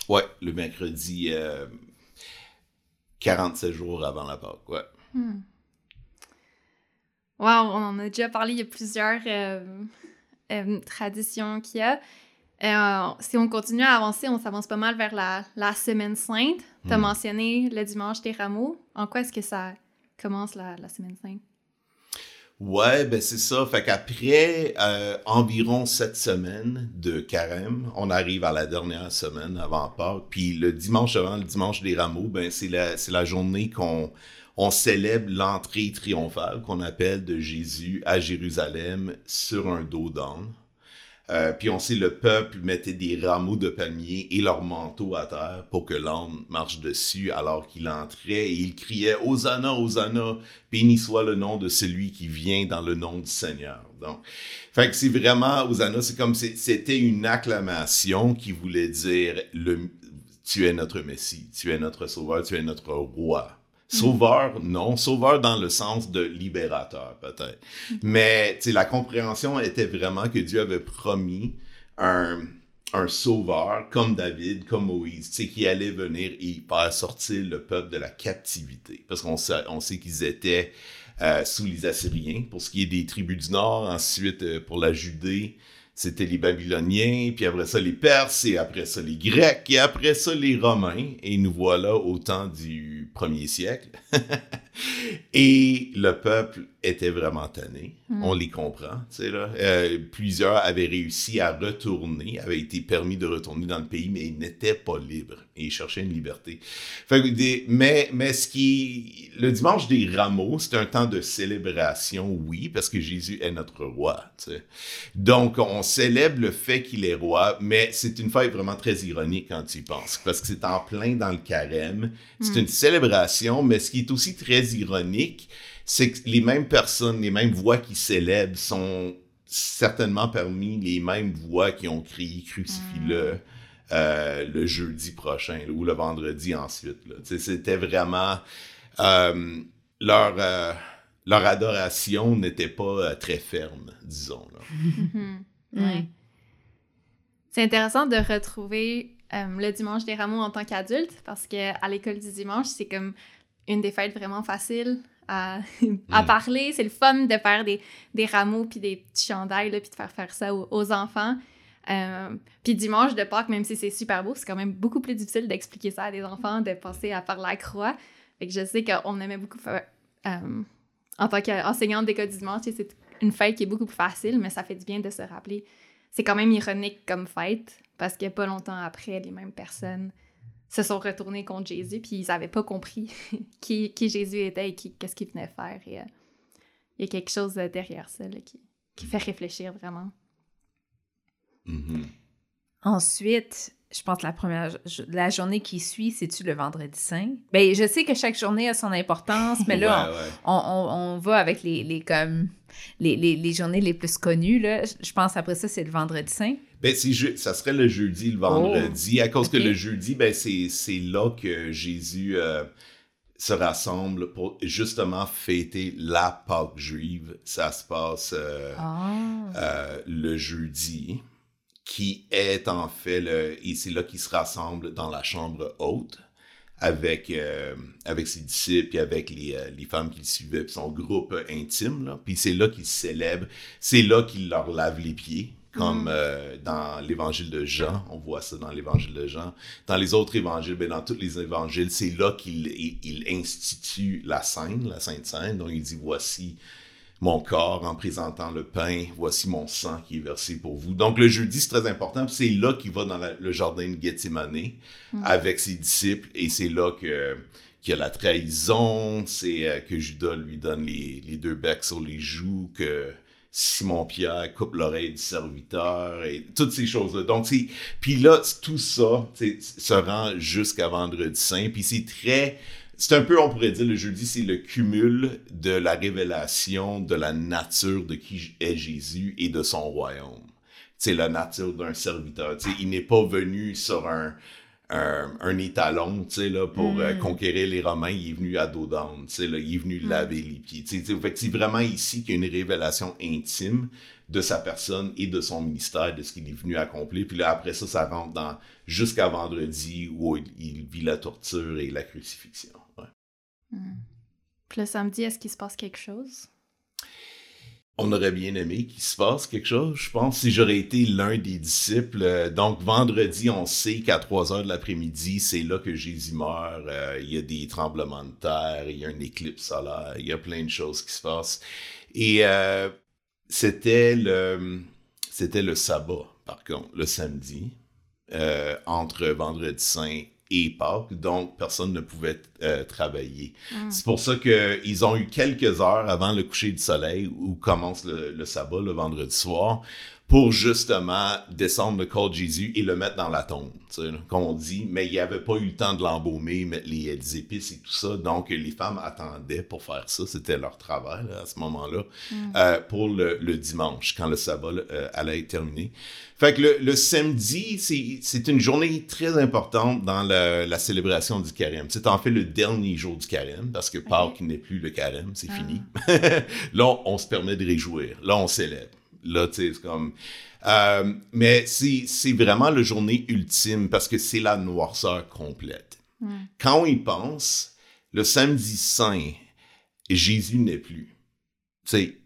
Ouais, le mercredi, 47 euh, jours avant la Pâque, ouais. Hmm. Wow, on en a déjà parlé, il y a plusieurs traditions qu'il y a. Euh, si on continue à avancer, on s'avance pas mal vers la, la semaine sainte. Tu as hmm. mentionné le dimanche des rameaux. En quoi est-ce que ça commence la, la semaine sainte? Ouais, ben c'est ça. Fait qu'après euh, environ sept semaines de carême, on arrive à la dernière semaine avant Pâques. Puis le dimanche avant le dimanche des rameaux, ben c'est la, c'est la journée qu'on on célèbre l'entrée triomphale qu'on appelle de Jésus à Jérusalem sur un dos d'âne. Euh, puis on sait le peuple mettait des rameaux de palmier et leur manteau à terre pour que l'homme marche dessus alors qu'il entrait et il criait Hosanna, Hosanna, béni soit le nom de celui qui vient dans le nom du Seigneur. Donc, fait que c'est vraiment Hosanna, c'est comme c'était une acclamation qui voulait dire le, tu es notre Messie, tu es notre Sauveur, tu es notre Roi. Sauveur, non. Sauveur dans le sens de libérateur, peut-être. Mais la compréhension était vraiment que Dieu avait promis un, un sauveur comme David, comme Moïse, qui allait venir et faire sortir le peuple de la captivité. Parce qu'on sait, on sait qu'ils étaient euh, sous les Assyriens, pour ce qui est des tribus du Nord, ensuite euh, pour la Judée, c'était les Babyloniens, puis après ça les Perses, et après ça les Grecs, et après ça les Romains, et nous voilà au temps du premier siècle. (laughs) et le peuple était vraiment tanné. Hmm. On les comprend, tu sais, là. Euh, plusieurs avaient réussi à retourner, avaient été permis de retourner dans le pays, mais ils n'étaient pas libres et ils cherchaient une liberté. Fait des, mais, mais ce qui... Le dimanche des rameaux, c'est un temps de célébration, oui, parce que Jésus est notre roi, tu sais. Donc, on célèbre le fait qu'il est roi, mais c'est une fête vraiment très ironique quand tu y penses, parce que c'est en plein dans le carême. C'est hmm. une célébration, mais ce qui est aussi très ironique, c'est que les mêmes personnes, les mêmes voix qui célèbrent sont certainement parmi les mêmes voix qui ont crié crucifie-le. Mm. Euh, le jeudi prochain ou le vendredi ensuite. C'était vraiment euh, leur, euh, leur adoration n'était pas très ferme, disons. Mm-hmm. (laughs) C'est intéressant de retrouver le dimanche des rameaux en tant qu'adulte parce qu'à l'école du dimanche, c'est comme une des fêtes vraiment faciles à, à mm. parler. C'est le fun de faire des, des rameaux puis des petits chandails, puis de faire faire ça aux, enfants. Euh, puis dimanche de Pâques, même si c'est super beau, c'est quand même beaucoup plus difficile d'expliquer ça à des enfants, de passer à faire la croix. Fait que je sais qu'on aimait beaucoup faire... Euh, en tant qu'enseignante d'école du dimanche, c'est une fête qui est beaucoup plus facile, mais ça fait du bien de se rappeler. C'est quand même ironique comme fête, parce que pas longtemps après, les mêmes personnes se sont retournées contre Jésus, puis ils n'avaient pas compris (laughs) qui, qui, Jésus était et qu'est-ce qu'il venait faire. Et, euh, il y a quelque chose derrière ça qui, qui, fait réfléchir vraiment. Mm-hmm. Ensuite, je pense la première la journée qui suit, c'est-tu le vendredi saint? Ben, je sais que chaque journée a son importance, mais (laughs) là, On, on, va avec les, les comme les, les, les, journées les plus connues. Là. Je pense après ça, c'est le vendredi saint. Ben, ça serait le jeudi, le vendredi, oh, à cause que le jeudi, ben, c'est là que Jésus euh, se rassemble pour justement fêter la Pâque juive. Ça se passe euh, ah. euh, le jeudi qui est en fait le, et c'est là qu'il se rassemble dans la chambre haute avec, euh, avec ses disciples et avec les, euh, les femmes qui le suivaient, son groupe intime. Là. Puis c'est là qu'il célèbre, c'est là qu'il leur lave les pieds, comme mm. euh, dans l'évangile de Jean. On voit ça dans l'évangile de Jean. Dans les autres évangiles, ben, dans tous les évangiles, c'est là qu'il il, institue la scène, la Sainte Seine. Donc il dit, voici mon corps en présentant le pain, voici mon sang qui est versé pour vous. Donc le jeudi, c'est très important, c'est là qu'il va dans le jardin de Gethsemane mm. avec ses disciples, et c'est là que qu'il y a la trahison, c'est euh, que Judas lui donne les, les, deux becs sur les joues, que Simon-Pierre coupe l'oreille du serviteur, et toutes ces choses-là. Donc, puis là, tout ça se rend jusqu'à Vendredi Saint, puis c'est très c'est un peu, on pourrait dire, le jeudi, c'est le cumul de la révélation de la nature de qui est Jésus et de son royaume. C'est la nature d'un serviteur. Il n'est pas venu sur un, un, étalon là, pour euh, mm. conquérir les Romains. Il est venu à dos d'âne. Il est venu mm. laver les pieds. c'est vraiment ici qu'il y a une révélation intime de sa personne et de son ministère, de ce qu'il est venu accomplir. Puis là, après ça, ça rentre dans jusqu'à vendredi où il vit la torture et la crucifixion. Hmm. Puis le samedi, est-ce qu'il se passe quelque chose? On aurait bien aimé qu'il se passe quelque chose, je pense, si j'aurais été l'un des disciples. Euh, donc, vendredi, on sait qu'à 3 heures de l'après-midi, c'est là que Jésus meurt. Euh, il y a des tremblements de terre, il y a un éclipse solaire, il y a plein de choses qui se passent. Et euh, c'était le, c'était le sabbat, par contre, le samedi, entre vendredi saint et Pâques, donc personne ne pouvait euh, travailler. Hmm. C'est pour ça qu'ils ont eu quelques heures avant le coucher du soleil où commence le, le sabbat le vendredi soir pour justement descendre le corps de Jésus et le mettre dans la tombe, comme on dit. Mais il n'y avait pas eu le temps de l'embaumer, mettre les, épices et tout ça. Donc, les femmes attendaient pour faire ça. C'était leur travail à ce moment-là, mm. euh, pour le, dimanche, quand le sabbat euh, allait être terminé. Fait que le, samedi, c'est une journée très importante dans la célébration du carême. C'est en fait le dernier jour du carême, parce que Pâques n'est plus le carême, c'est ah. fini. (laughs) Là, on se permet de réjouir. Là, on célèbre. Là, tu sais, c'est comme. Euh, mais c'est vraiment la journée ultime parce que c'est la noirceur complète. Quand on y pense, le samedi saint, Jésus n'est plus. Tu sais,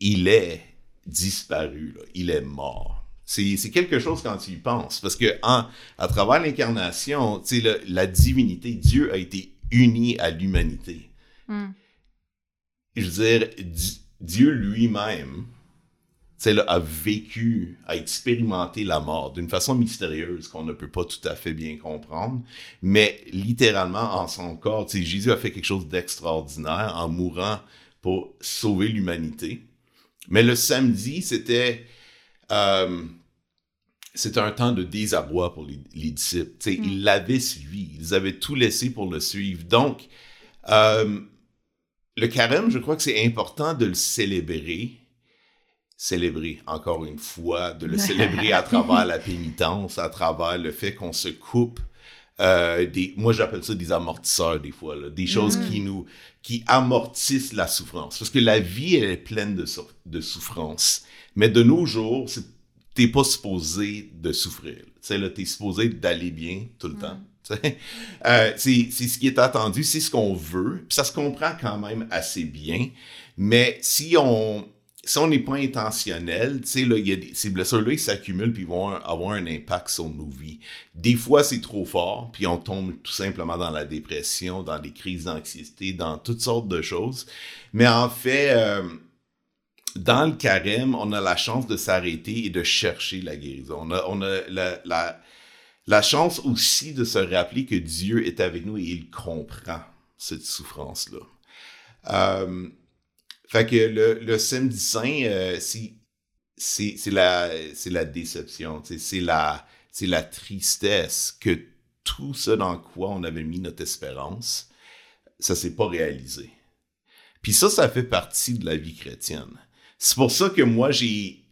il est disparu, là. il est mort. C'est quelque chose quand tu y penses, parce que en, à travers l'incarnation, la, la divinité, Dieu a été uni à l'humanité. Mm. Je veux dire, Dieu lui-même a vécu, a expérimenté la mort d'une façon mystérieuse qu'on ne peut pas tout à fait bien comprendre, mais littéralement en son corps, Jésus a fait quelque chose d'extraordinaire en mourant pour sauver l'humanité. Mais le samedi, c'était euh, c'était un temps de désarroi pour les, disciples. Mm. Ils l'avaient suivi, ils avaient tout laissé pour le suivre. Donc, euh, le carême, je crois que c'est important de le célébrer célébrer, encore une fois, de le (laughs) célébrer à travers la pénitence, à travers le fait qu'on se coupe euh, des, moi j'appelle ça des amortisseurs des fois, des choses mm. qui nous, qui amortissent la souffrance. Parce que la vie, elle est pleine de, de souffrance. Mais de nos jours, t'es pas supposé de souffrir. Tu sais, là, t'es supposé d'aller bien tout le mm. temps. Euh, c'est ce qui est attendu, c'est ce qu'on veut, puis ça se comprend quand même assez bien. Mais si on, si on n'est pas intentionnel, tu sais, là, y a ces blessures-là, ils s'accumulent puis ils vont avoir un impact sur nos vies. Des fois, c'est trop fort, puis on tombe tout simplement dans la dépression, dans des crises d'anxiété, dans toutes sortes de choses. Mais en fait, euh, dans le carême, on a la chance de s'arrêter et de chercher la guérison. On a, on a la, la, la, chance aussi de se rappeler que Dieu est avec nous et il comprend cette souffrance-là. Euh, fait que le, le samedi saint, euh, c'est la, la déception, c'est la, la tristesse que tout ce dans quoi on avait mis notre espérance, ça s'est pas réalisé. Puis ça, ça fait partie de la vie chrétienne. C'est pour ça que moi, j'ai.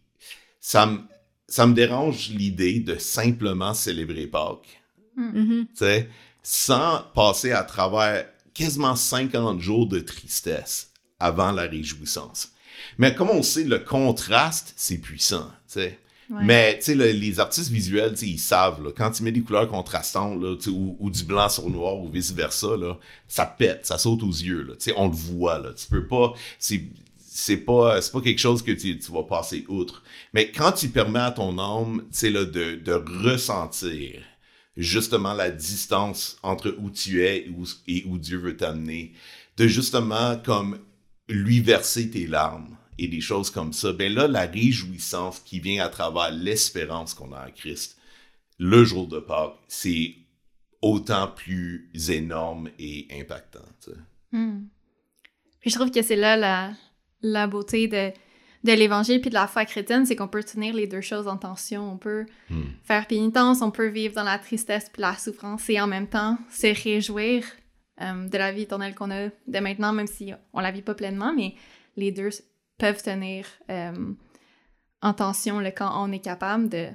Ça me, ça me dérange l'idée de simplement célébrer Pâques. Mm-hmm. Tu sais, sans passer à travers quasiment 50 jours de tristesse avant la réjouissance. Mais comme on sait, le contraste, c'est puissant. Tu sais. Mais tu sais, les artistes visuels, ils savent, là, quand tu mets des couleurs contrastantes, là, ou, ou, du blanc sur noir, ou vice-versa, ça pète, ça saute aux yeux. Là, on le voit. Là, tu peux pas c'est pas pas quelque chose que tu, tu, vas passer outre. Mais quand tu permets à ton âme, tu là, de, de ressentir justement la distance entre où tu es et où, et où Dieu veut t'amener, de justement comme lui verser tes larmes et des choses comme ça, ben là, la réjouissance qui vient à travers l'espérance qu'on a en Christ, le jour de Pâques, c'est autant plus énorme et impactant. Tu sais. Hmm. Puis je trouve que c'est là la, la beauté de, de l'évangile puis de la foi chrétienne, c'est qu'on peut tenir les deux choses en tension. On peut hmm. faire pénitence, on peut vivre dans la tristesse puis la souffrance et en même temps se réjouir euh, de la vie éternelle qu'on a de maintenant, même si on la vit pas pleinement, mais les deux peuvent tenir euh, en tension le quand on est capable de,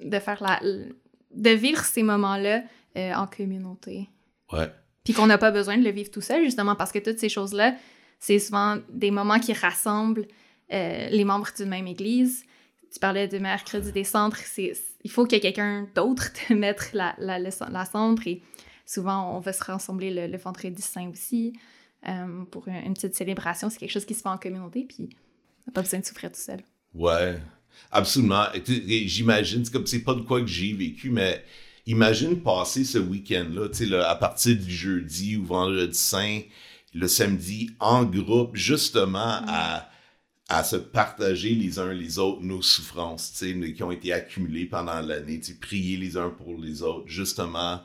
de faire la de vivre ces moments-là euh, en communauté. Ouais. Puis qu'on n'a pas besoin de le vivre tout seul, justement, parce que toutes ces choses-là, c'est souvent des moments qui rassemblent les membres d'une même église. Tu parlais de mercredi des centres, il faut ait quelqu'un d'autre (laughs) te mettre la, la, la, centre et souvent on va se rassembler le, vendredi saint aussi euh, pour une, petite célébration. C'est quelque chose qui se fait en communauté, puis on n'a pas besoin de souffrir tout seul. Ouais, absolument. J'imagine, c'est comme c'est pas de quoi que j'ai vécu, mais imagine passer ce week-end-là, tu sais, à partir du jeudi ou vendredi saint, le samedi en groupe, justement mm. à, à se partager les uns les autres nos souffrances, qui ont été accumulées pendant l'année, prier les uns pour les autres, justement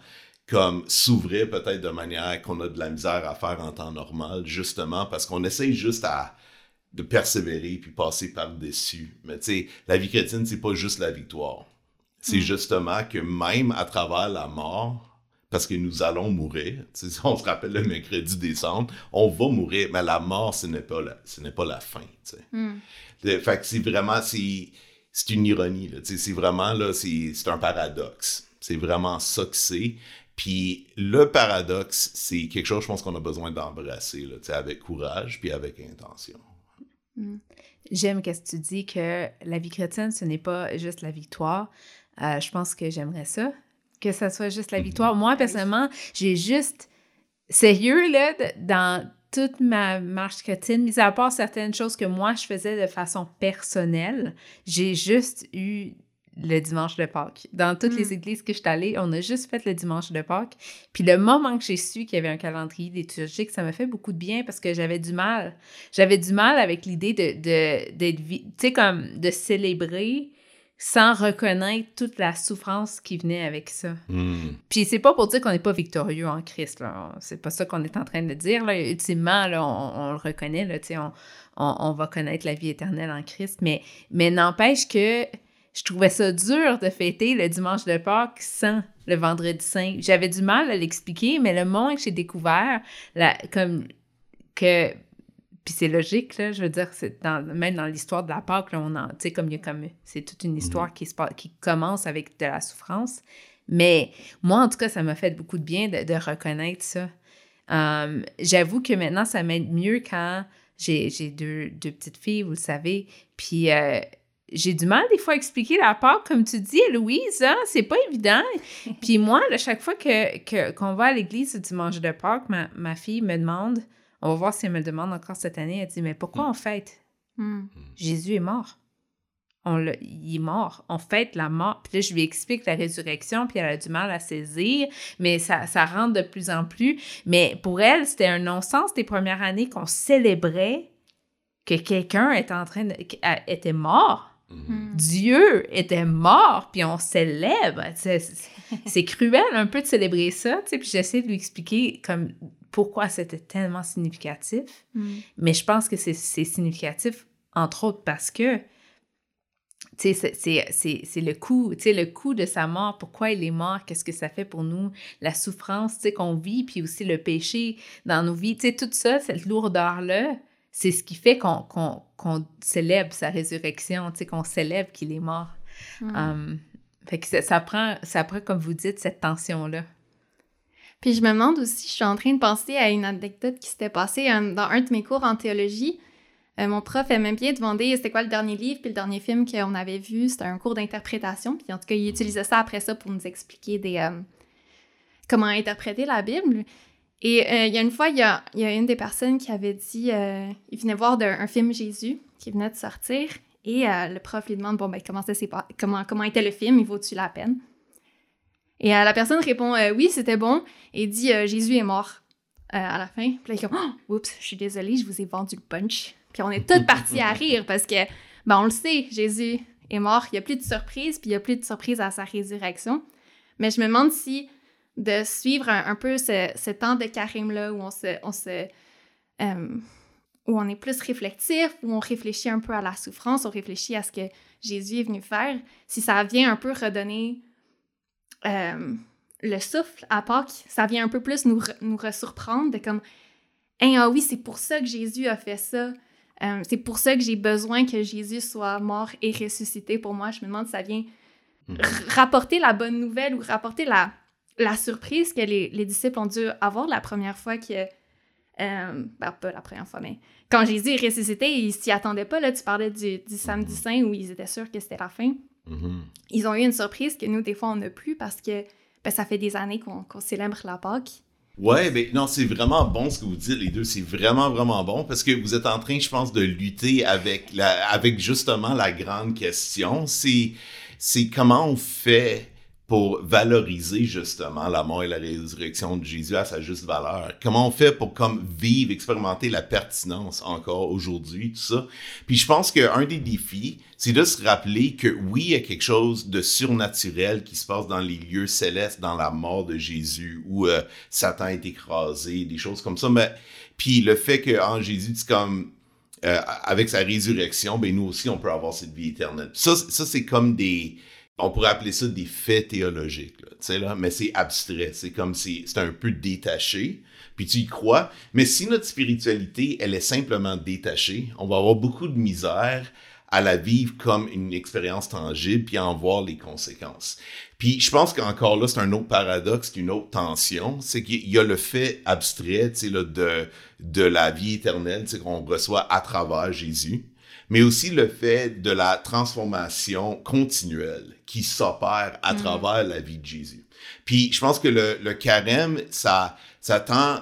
comme s'ouvrir peut-être de manière qu'on a de la misère à faire en temps normal, justement parce qu'on essaye juste à de persévérer puis passer par-dessus. Mais tu sais, la vie chrétienne, c'est pas juste la victoire. C'est mm. justement que même à travers la mort, parce que nous allons mourir. (laughs) on se rappelle le mercredi décembre, on va mourir, mais la mort, ce n'est pas la, ce n'est pas la fin. Mm. Fait que c'est vraiment, c'est, c'est une ironie. C'est vraiment, là, c'est, c'est un paradoxe. C'est vraiment ça que c'est. Puis le paradoxe, c'est quelque chose, je pense qu'on a besoin d'embrasser, avec courage puis avec intention. Mm. J'aime que tu dis que la vie chrétienne, ce n'est pas juste la victoire. Euh, je pense que j'aimerais ça, que ça soit juste la victoire. Moi, personnellement, j'ai juste, sérieux, là, dans toute ma marche chrétienne, mis à part certaines choses que moi, je faisais de façon personnelle, j'ai juste eu le dimanche de Pâques. Dans toutes les mm. églises que je suis allée, on a juste fait le dimanche de Pâques. Puis le moment que j'ai su qu'il y avait un calendrier liturgique, ça m'a fait beaucoup de bien parce que j'avais du mal. J'avais du mal avec l'idée de, d'être, tu sais, comme de célébrer sans reconnaître toute la souffrance qui venait avec ça. Hmm. Puis c'est pas pour dire qu'on n'est pas victorieux en Christ, là. C'est pas ça qu'on est en train de dire, là. Ultimement, là, on, le reconnaît, là, tu on, on, va connaître la vie éternelle en Christ, mais, mais n'empêche que je trouvais ça dur de fêter le dimanche de Pâques sans le vendredi saint. J'avais du mal à l'expliquer, mais le moment que j'ai découvert, la, comme que puis c'est logique, là, je veux dire, c'est dans, même dans l'histoire de la Pâque, là, on en, tu sais, comme il y a comme, c'est toute une histoire mhm. qui, se, qui commence avec de la souffrance. Mais moi, en tout cas, ça m'a fait beaucoup de bien de, reconnaître ça. Hum, j'avoue que maintenant, ça m'aide mieux quand j'ai, deux, deux, petites filles, vous le savez. Puis euh, j'ai du mal des fois à expliquer la Pâque, comme tu dis, Louise, hein, c'est pas évident. (laughs) Puis moi, à chaque fois que, qu'on va à l'église du dimanche de Pâques, ma, ma fille me demande on va voir si elle me le demande encore cette année. Elle dit Mais pourquoi mm. on fête? Mm. Jésus est mort. On le, il est mort. On fête la mort. Puis là, je lui explique la résurrection, puis elle a du mal à saisir, mais ça, ça rentre de plus en plus. Mais pour elle, c'était un non-sens des premières années qu'on célébrait que quelqu'un était en train de, était mort. Mhm. Dieu était mort, puis on célèbre. (laughs) C'est cruel un peu de célébrer ça, tu sais, puis j'essaie de lui expliquer comme pourquoi c'était tellement significatif. Mm. Mais je pense que c'est significatif, entre autres, parce que c'est le coup, le coup de sa mort, pourquoi il est mort, qu'est-ce que ça fait pour nous, la souffrance, qu'on vit, puis aussi le péché dans nos vies, tout ça, cette lourdeur-là, c'est ce qui fait qu'on célèbre sa résurrection, tu sais, qu'on célèbre qu'il est mort. Mm. Um, fait que ça, ça, prend, ça prend, comme vous dites, cette tension-là. Puis je me demande aussi, je suis en train de penser à une anecdote qui s'était passée euh, dans un de mes cours en théologie. Euh, mon prof aimait bien demander c'était quoi le dernier livre puis le dernier film qu'on avait vu. C'était un cours d'interprétation. Puis en tout cas, il utilisait ça après ça pour nous expliquer des, euh, comment interpréter la Bible. Et il y a une fois, il y a, une des personnes qui avait dit il venait voir un film Jésus qui venait de sortir. Et le prof lui demande bon, ben, comment, ça comment, comment était le film? Il vaut-tu la peine? Et euh, la personne répond euh, oui, c'était bon, et dit euh, Jésus est mort à la fin. Puis là, il dit oh, oups, je suis désolée, je vous ai vendu le punch. Puis on est toutes partis à rire parce que, ben, on le sait, Jésus est mort, il n'y a plus de surprise, puis il n'y a plus de surprise à sa résurrection. Mais je me demande si de suivre un, peu ce, temps de carême-là où on se. On se où on est plus réflectif, où on réfléchit un peu à la souffrance, on réfléchit à ce que Jésus est venu faire, si ça vient un peu redonner euh, le souffle à Pâques, ça vient un peu plus nous, nous ressurprendre de comme hey, ah oui, c'est pour ça que Jésus a fait ça. Euh, c'est pour ça que j'ai besoin que Jésus soit mort et ressuscité pour moi. Je me demande si ça vient Mhm. rapporter la bonne nouvelle ou rapporter la, la surprise que les, les disciples ont dû avoir la première fois que. euh, ben, pas la première fois, mais quand Jésus est ressuscité, ils s'y attendaient pas. Là, tu parlais du, du samedi saint où ils étaient sûrs que c'était la fin Mhm. ils ont eu une surprise que nous, des fois, on n'a plus parce que ben, ça fait des années qu'on célèbre la Pâque. Ouais, mais non, c'est vraiment bon ce que vous dites, les deux. C'est vraiment, vraiment bon parce que vous êtes en train, je pense, de lutter avec, la, avec justement la grande question. C'est, c'est comment on fait pour valoriser justement la mort et la résurrection de Jésus à sa juste valeur? Comment on fait pour comme vivre, expérimenter la pertinence encore aujourd'hui, tout ça? Puis je pense qu'un des défis, c'est de se rappeler que oui, il y a quelque chose de surnaturel qui se passe dans les lieux célestes, dans la mort de Jésus, où euh, Satan est écrasé, des choses comme ça. Mais puis le fait qu'en Jésus, c'est comme euh, avec sa résurrection, ben nous aussi on peut avoir cette vie éternelle. Ça, ça c'est comme des on pourrait appeler ça des faits théologiques, là, là, mais c'est abstrait, c'est comme si c'est un peu détaché, puis tu y crois, mais si notre spiritualité, elle est simplement détachée, on va avoir beaucoup de misère à la vivre comme une expérience tangible, puis à en voir les conséquences. Puis je pense qu'encore là, c'est un autre paradoxe, une autre tension, c'est qu'il y a le fait abstrait, tu sais, de, de la vie éternelle, tu sais, qu'on reçoit à travers Jésus, mais aussi le fait de la transformation continuelle qui s'opère à Mm. travers la vie de Jésus. Puis je pense que le, le carême, ça, ça tend,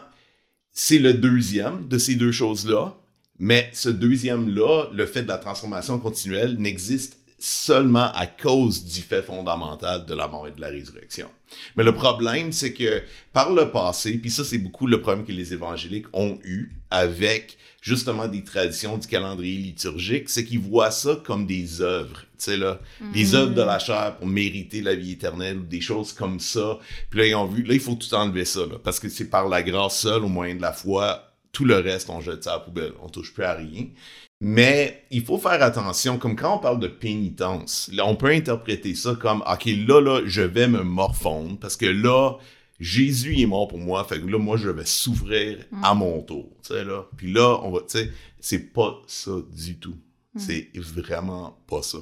c'est le deuxième de ces deux choses-là, mais ce deuxième-là, le fait de la transformation continuelle, n'existe seulement à cause du fait fondamental de la mort et de la résurrection. Mais le problème, c'est que par le passé, puis ça c'est beaucoup le problème que les évangéliques ont eu avec justement des traditions du calendrier liturgique, c'est qu'ils voient ça comme des œuvres, tu sais là, des œuvres de la chair pour mériter la vie éternelle ou des choses comme ça. Puis là ils ont vu, là il faut tout enlever ça là, parce que c'est par la grâce seule au moyen de la foi, tout le reste on jette ça à la poubelle, on touche plus à rien. Mais il faut faire attention, comme quand on parle de pénitence, là, on peut interpréter ça comme, OK, là, là, je vais me morfondre, parce que là, Jésus est mort pour moi, fait que là, moi, je vais souffrir à mon tour, tu sais, là. Puis là, on va, tu sais, c'est pas ça du tout. C'est vraiment pas ça.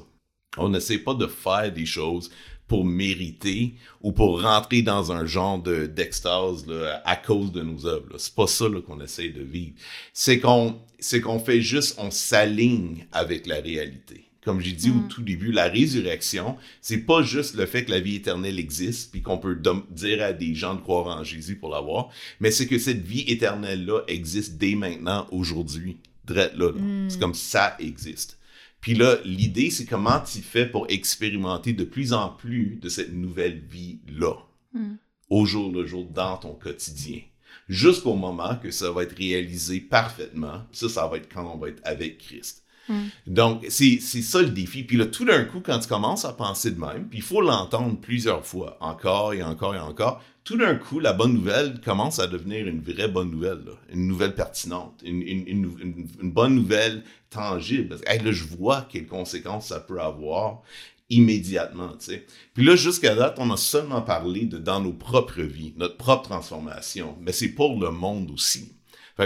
On n'essaie pas de faire des choses pour mériter ou pour rentrer dans un genre de, d'extase à cause de nos œuvres. C'est pas ça qu'on essaie de vivre. C'est qu'on, c'est qu'on fait juste, on s'aligne avec la réalité. Comme j'ai dit au tout début, la résurrection, c'est pas juste le fait que la vie éternelle existe, puis qu'on peut dire à des gens de croire en Jésus pour l'avoir, mais c'est que cette vie éternelle-là existe dès maintenant, aujourd'hui, là. là. C'est comme ça existe. Puis là, l'idée, c'est comment tu fais pour expérimenter de plus en plus de cette nouvelle vie-là, Mm. au jour le jour, dans ton quotidien. jusqu'au moment que ça va être réalisé parfaitement. Ça, ça va être quand on va être avec Christ. Mm. Donc, c'est ça le défi. Puis là, tout d'un coup, quand tu commences à penser de même, puis il faut l'entendre plusieurs fois, encore et encore et encore, tout d'un coup, la bonne nouvelle commence à devenir une vraie bonne nouvelle, une nouvelle pertinente, une, une- une- bonne nouvelle tangible. Parce hey, là, je vois quelles conséquences ça peut avoir immédiatement, tu sais. Puis là, jusqu'à date, on a seulement parlé de dans nos propres vies, notre propre transformation, mais c'est pour le monde aussi.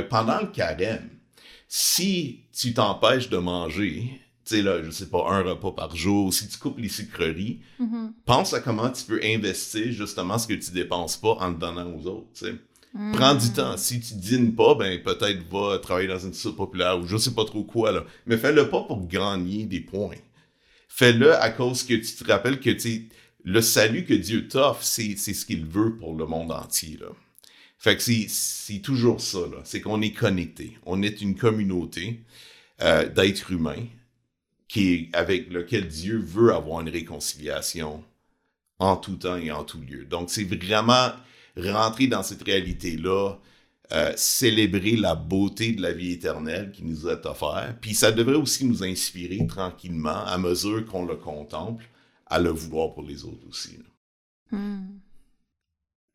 Pendant le carême, si tu t'empêches de manger, tu sais, là, je sais pas, un repas par jour, si tu coupes les sucreries, Mhm. pense à comment tu peux investir justement ce que tu dépenses pas en le donnant aux autres, tu sais. Mm. Prends du temps. Si tu dînes pas, ben peut-être va travailler dans une soupe populaire ou je sais pas trop quoi, là. Mais fais-le pas pour gagner des points. Fais-le à cause que tu te rappelles que, tu le salut que Dieu t'offre, c'est ce qu'il veut pour le monde entier, là. Fait que c'est- c'est toujours ça, là. C'est qu'on est connecté. On est une communauté euh, d'êtres humains qui avec lequel Dieu veut avoir une réconciliation en tout temps et en tout lieu. Donc, c'est vraiment rentrer dans cette réalité-là, euh, célébrer la beauté de la vie éternelle qui nous est offerte. Puis ça devrait aussi nous inspirer tranquillement, à mesure qu'on le contemple, à le vouloir pour les autres aussi. là. Mm.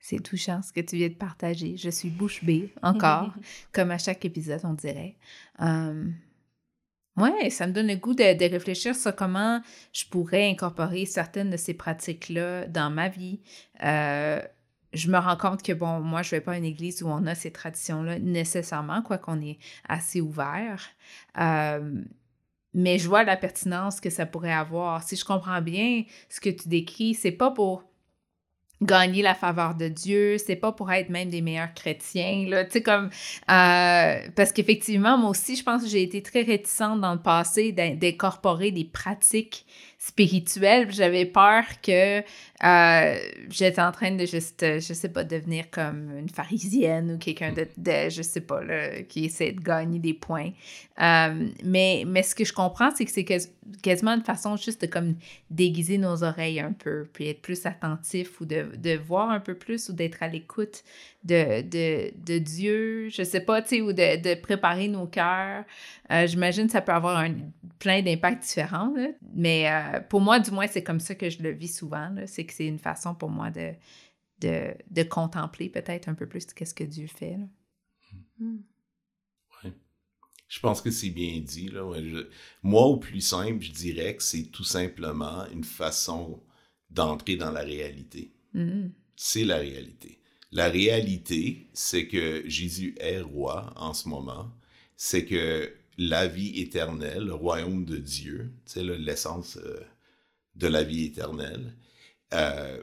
C'est touchant ce que tu viens de partager. Je suis bouche bée, encore, (laughs) comme à chaque épisode, on dirait. Euh, ouais, ça me donne le goût de, de réfléchir sur comment je pourrais incorporer certaines de ces pratiques-là dans ma vie. Euh, je me rends compte que, bon, moi, je ne vais pas à une église où on a ces traditions-là nécessairement, quoi qu'on est assez ouvert. Euh, mais je vois la pertinence que ça pourrait avoir. Si je comprends bien ce que tu décris, c'est pas pour gagner la faveur de Dieu, c'est pas pour être même des meilleurs chrétiens, là, tu sais, comme, euh, parce qu'effectivement, moi aussi, je pense que j'ai été très réticente dans le passé d'in- d'incorporer des pratiques spirituelles, j'avais peur que euh, j'étais en train de juste, euh, je sais pas, devenir comme une pharisienne ou quelqu'un de, de, je sais pas, là, qui essaie de gagner des points. Euh, mais, mais ce que je comprends, c'est que c'est quas- quasiment une façon juste de comme déguiser nos oreilles un peu, puis être plus attentif ou de, de voir un peu plus ou d'être à l'écoute de, de, de Dieu, je sais pas, tu sais, ou de, de préparer nos cœurs. J'imagine que ça peut avoir un, plein d'impacts différents, mais pour moi, du moins, c'est comme ça que je le vis souvent. C'est c'est une façon pour moi de, de, de contempler peut-être un peu plus qu'est-ce que Dieu fait. là. Mm. Je pense que c'est bien dit. Là. Ouais, je- Moi, au plus simple, je dirais que c'est tout simplement une façon d'entrer dans la réalité. Mhm. C'est la réalité. La réalité, c'est que Jésus est roi en ce moment. C'est que la vie éternelle, le royaume de Dieu, c'est l'essence euh, de la vie éternelle, euh,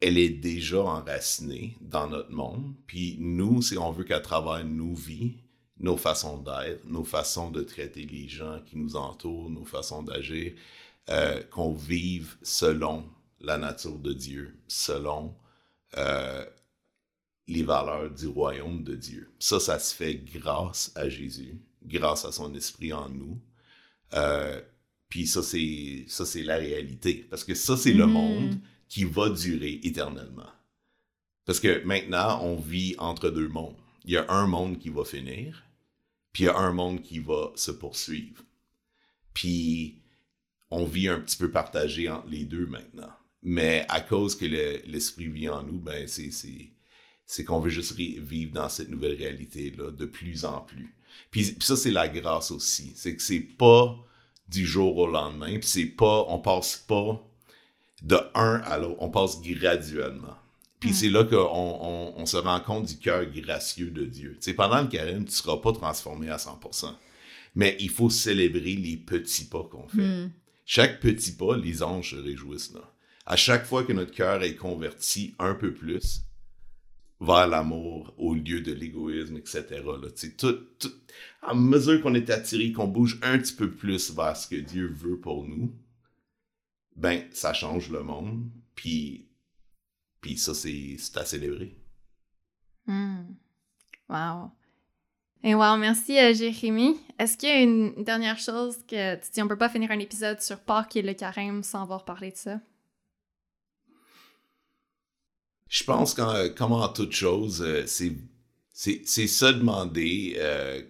elle est déjà enracinée dans notre monde. Puis nous, si on veut qu'à travers nos vies, nos façons d'être, nos façons de traiter les gens qui nous entourent, nos façons d'agir, euh, qu'on vive selon la nature de Dieu, selon euh, les valeurs du royaume de Dieu. Ça, ça se fait grâce à Jésus, grâce à son esprit en nous. Puis ça, c'est ça, c'est la réalité. Parce que ça, c'est le Mhm. monde qui va durer éternellement. Parce que maintenant, on vit entre deux mondes. Il y a un monde qui va finir, puis il y a un monde qui va se poursuivre. Puis on vit un petit peu partagé entre les deux maintenant. Mais à cause que le- l'esprit vit en nous, ben c'est c'est c'est qu'on veut juste vivre dans cette nouvelle réalité là de plus en plus. Puis, puis ça c'est la grâce aussi, c'est que c'est pas du jour au lendemain, puis c'est pas on passe pas de un à l'autre, on passe graduellement. Puis c'est là qu'on on, on se rend compte du cœur gracieux de Dieu. Tu sais, pendant le carême, tu seras pas transformé à 100%. Mais il faut célébrer les petits pas qu'on fait. Mhm. Chaque petit pas, les anges se réjouissent. Là. À chaque fois que notre cœur est converti un peu plus vers l'amour au lieu de l'égoïsme, etc. Là. Tout, à mesure qu'on est attiré, qu'on bouge un petit peu plus vers ce que Dieu veut pour nous, ben, ça change le monde. Puis, puis ça, c'est à célébrer. Mm. Wow. Et wow, merci euh, Jérémy. Est-ce qu'il y a une dernière chose que tu dis, on peut pas finir un épisode sur Pâques et le carême sans avoir parlé de ça? Je pense qu'en comme en toute chose, euh, c'est se demander euh,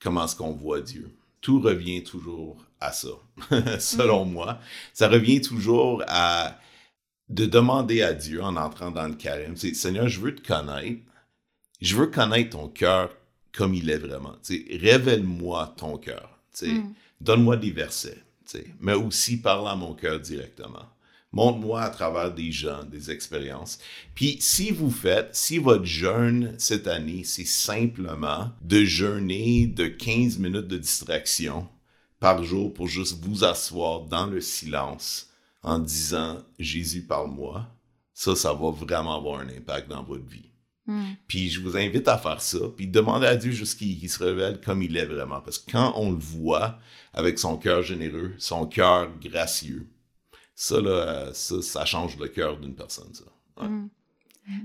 comment est-ce qu'on voit Dieu. Tout revient toujours à ça, (laughs) selon moi. Ça revient toujours à de demander à Dieu en entrant dans le carême, c'est Seigneur, je veux te connaître, je veux connaître ton cœur comme il est vraiment. Révèle-moi ton cœur. Mm. Donne-moi des versets, mais aussi parle à mon cœur directement. Montre-moi à travers des gens, des expériences. Puis si vous faites, si votre jeûne cette année, c'est simplement de jeûner de 15 minutes de distraction par jour pour juste vous asseoir dans le silence en disant Jésus parle-moi, ça, ça va vraiment avoir un impact dans votre vie. Hmm. Puis je vous invite à faire ça, puis demandez à Dieu qu'il se révèle comme il est vraiment. Parce que quand on le voit avec son cœur généreux, son cœur gracieux, ça, là, ça, ça change le cœur d'une personne, ça. Mm.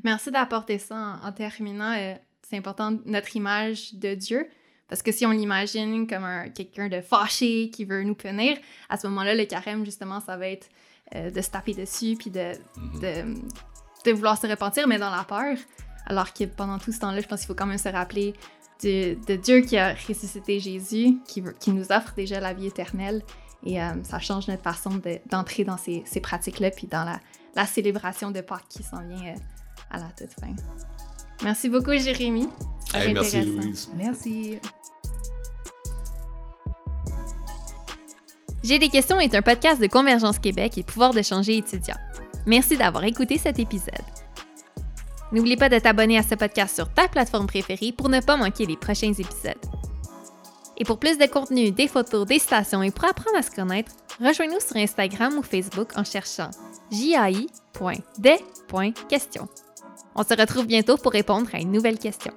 Merci d'apporter ça en, terminant. Euh, c'est important, notre image de Dieu. Parce que si on l'imagine comme quelqu'un de fâché qui veut nous punir, à ce moment-là, le carême, justement, ça va être euh, de se taper dessus puis de, mm-hmm. de, vouloir se repentir, mais dans la peur. Alors que pendant tout ce temps-là, je pense qu'il faut quand même se rappeler de, de Dieu qui a ressuscité Jésus, qui, qui nous offre déjà la vie éternelle et euh, ça change notre façon d'entrer dans ces, ces pratiques-là, puis dans la, la, célébration de Pâques qui s'en vient euh, à la toute fin. Merci beaucoup, Jérémy. merci, Louise. Merci. J'ai des questions est un podcast de Convergence Québec et Pouvoir de changer étudiant. Merci d'avoir écouté cet épisode. N'oublie pas de t'abonner à ce podcast sur ta plateforme préférée pour ne pas manquer les prochains épisodes. Et pour plus de contenu, des photos, des stations et pour apprendre à se connaître, rejoins-nous sur Instagram ou Facebook en cherchant jai.des.question. On se retrouve bientôt pour répondre à une nouvelle question.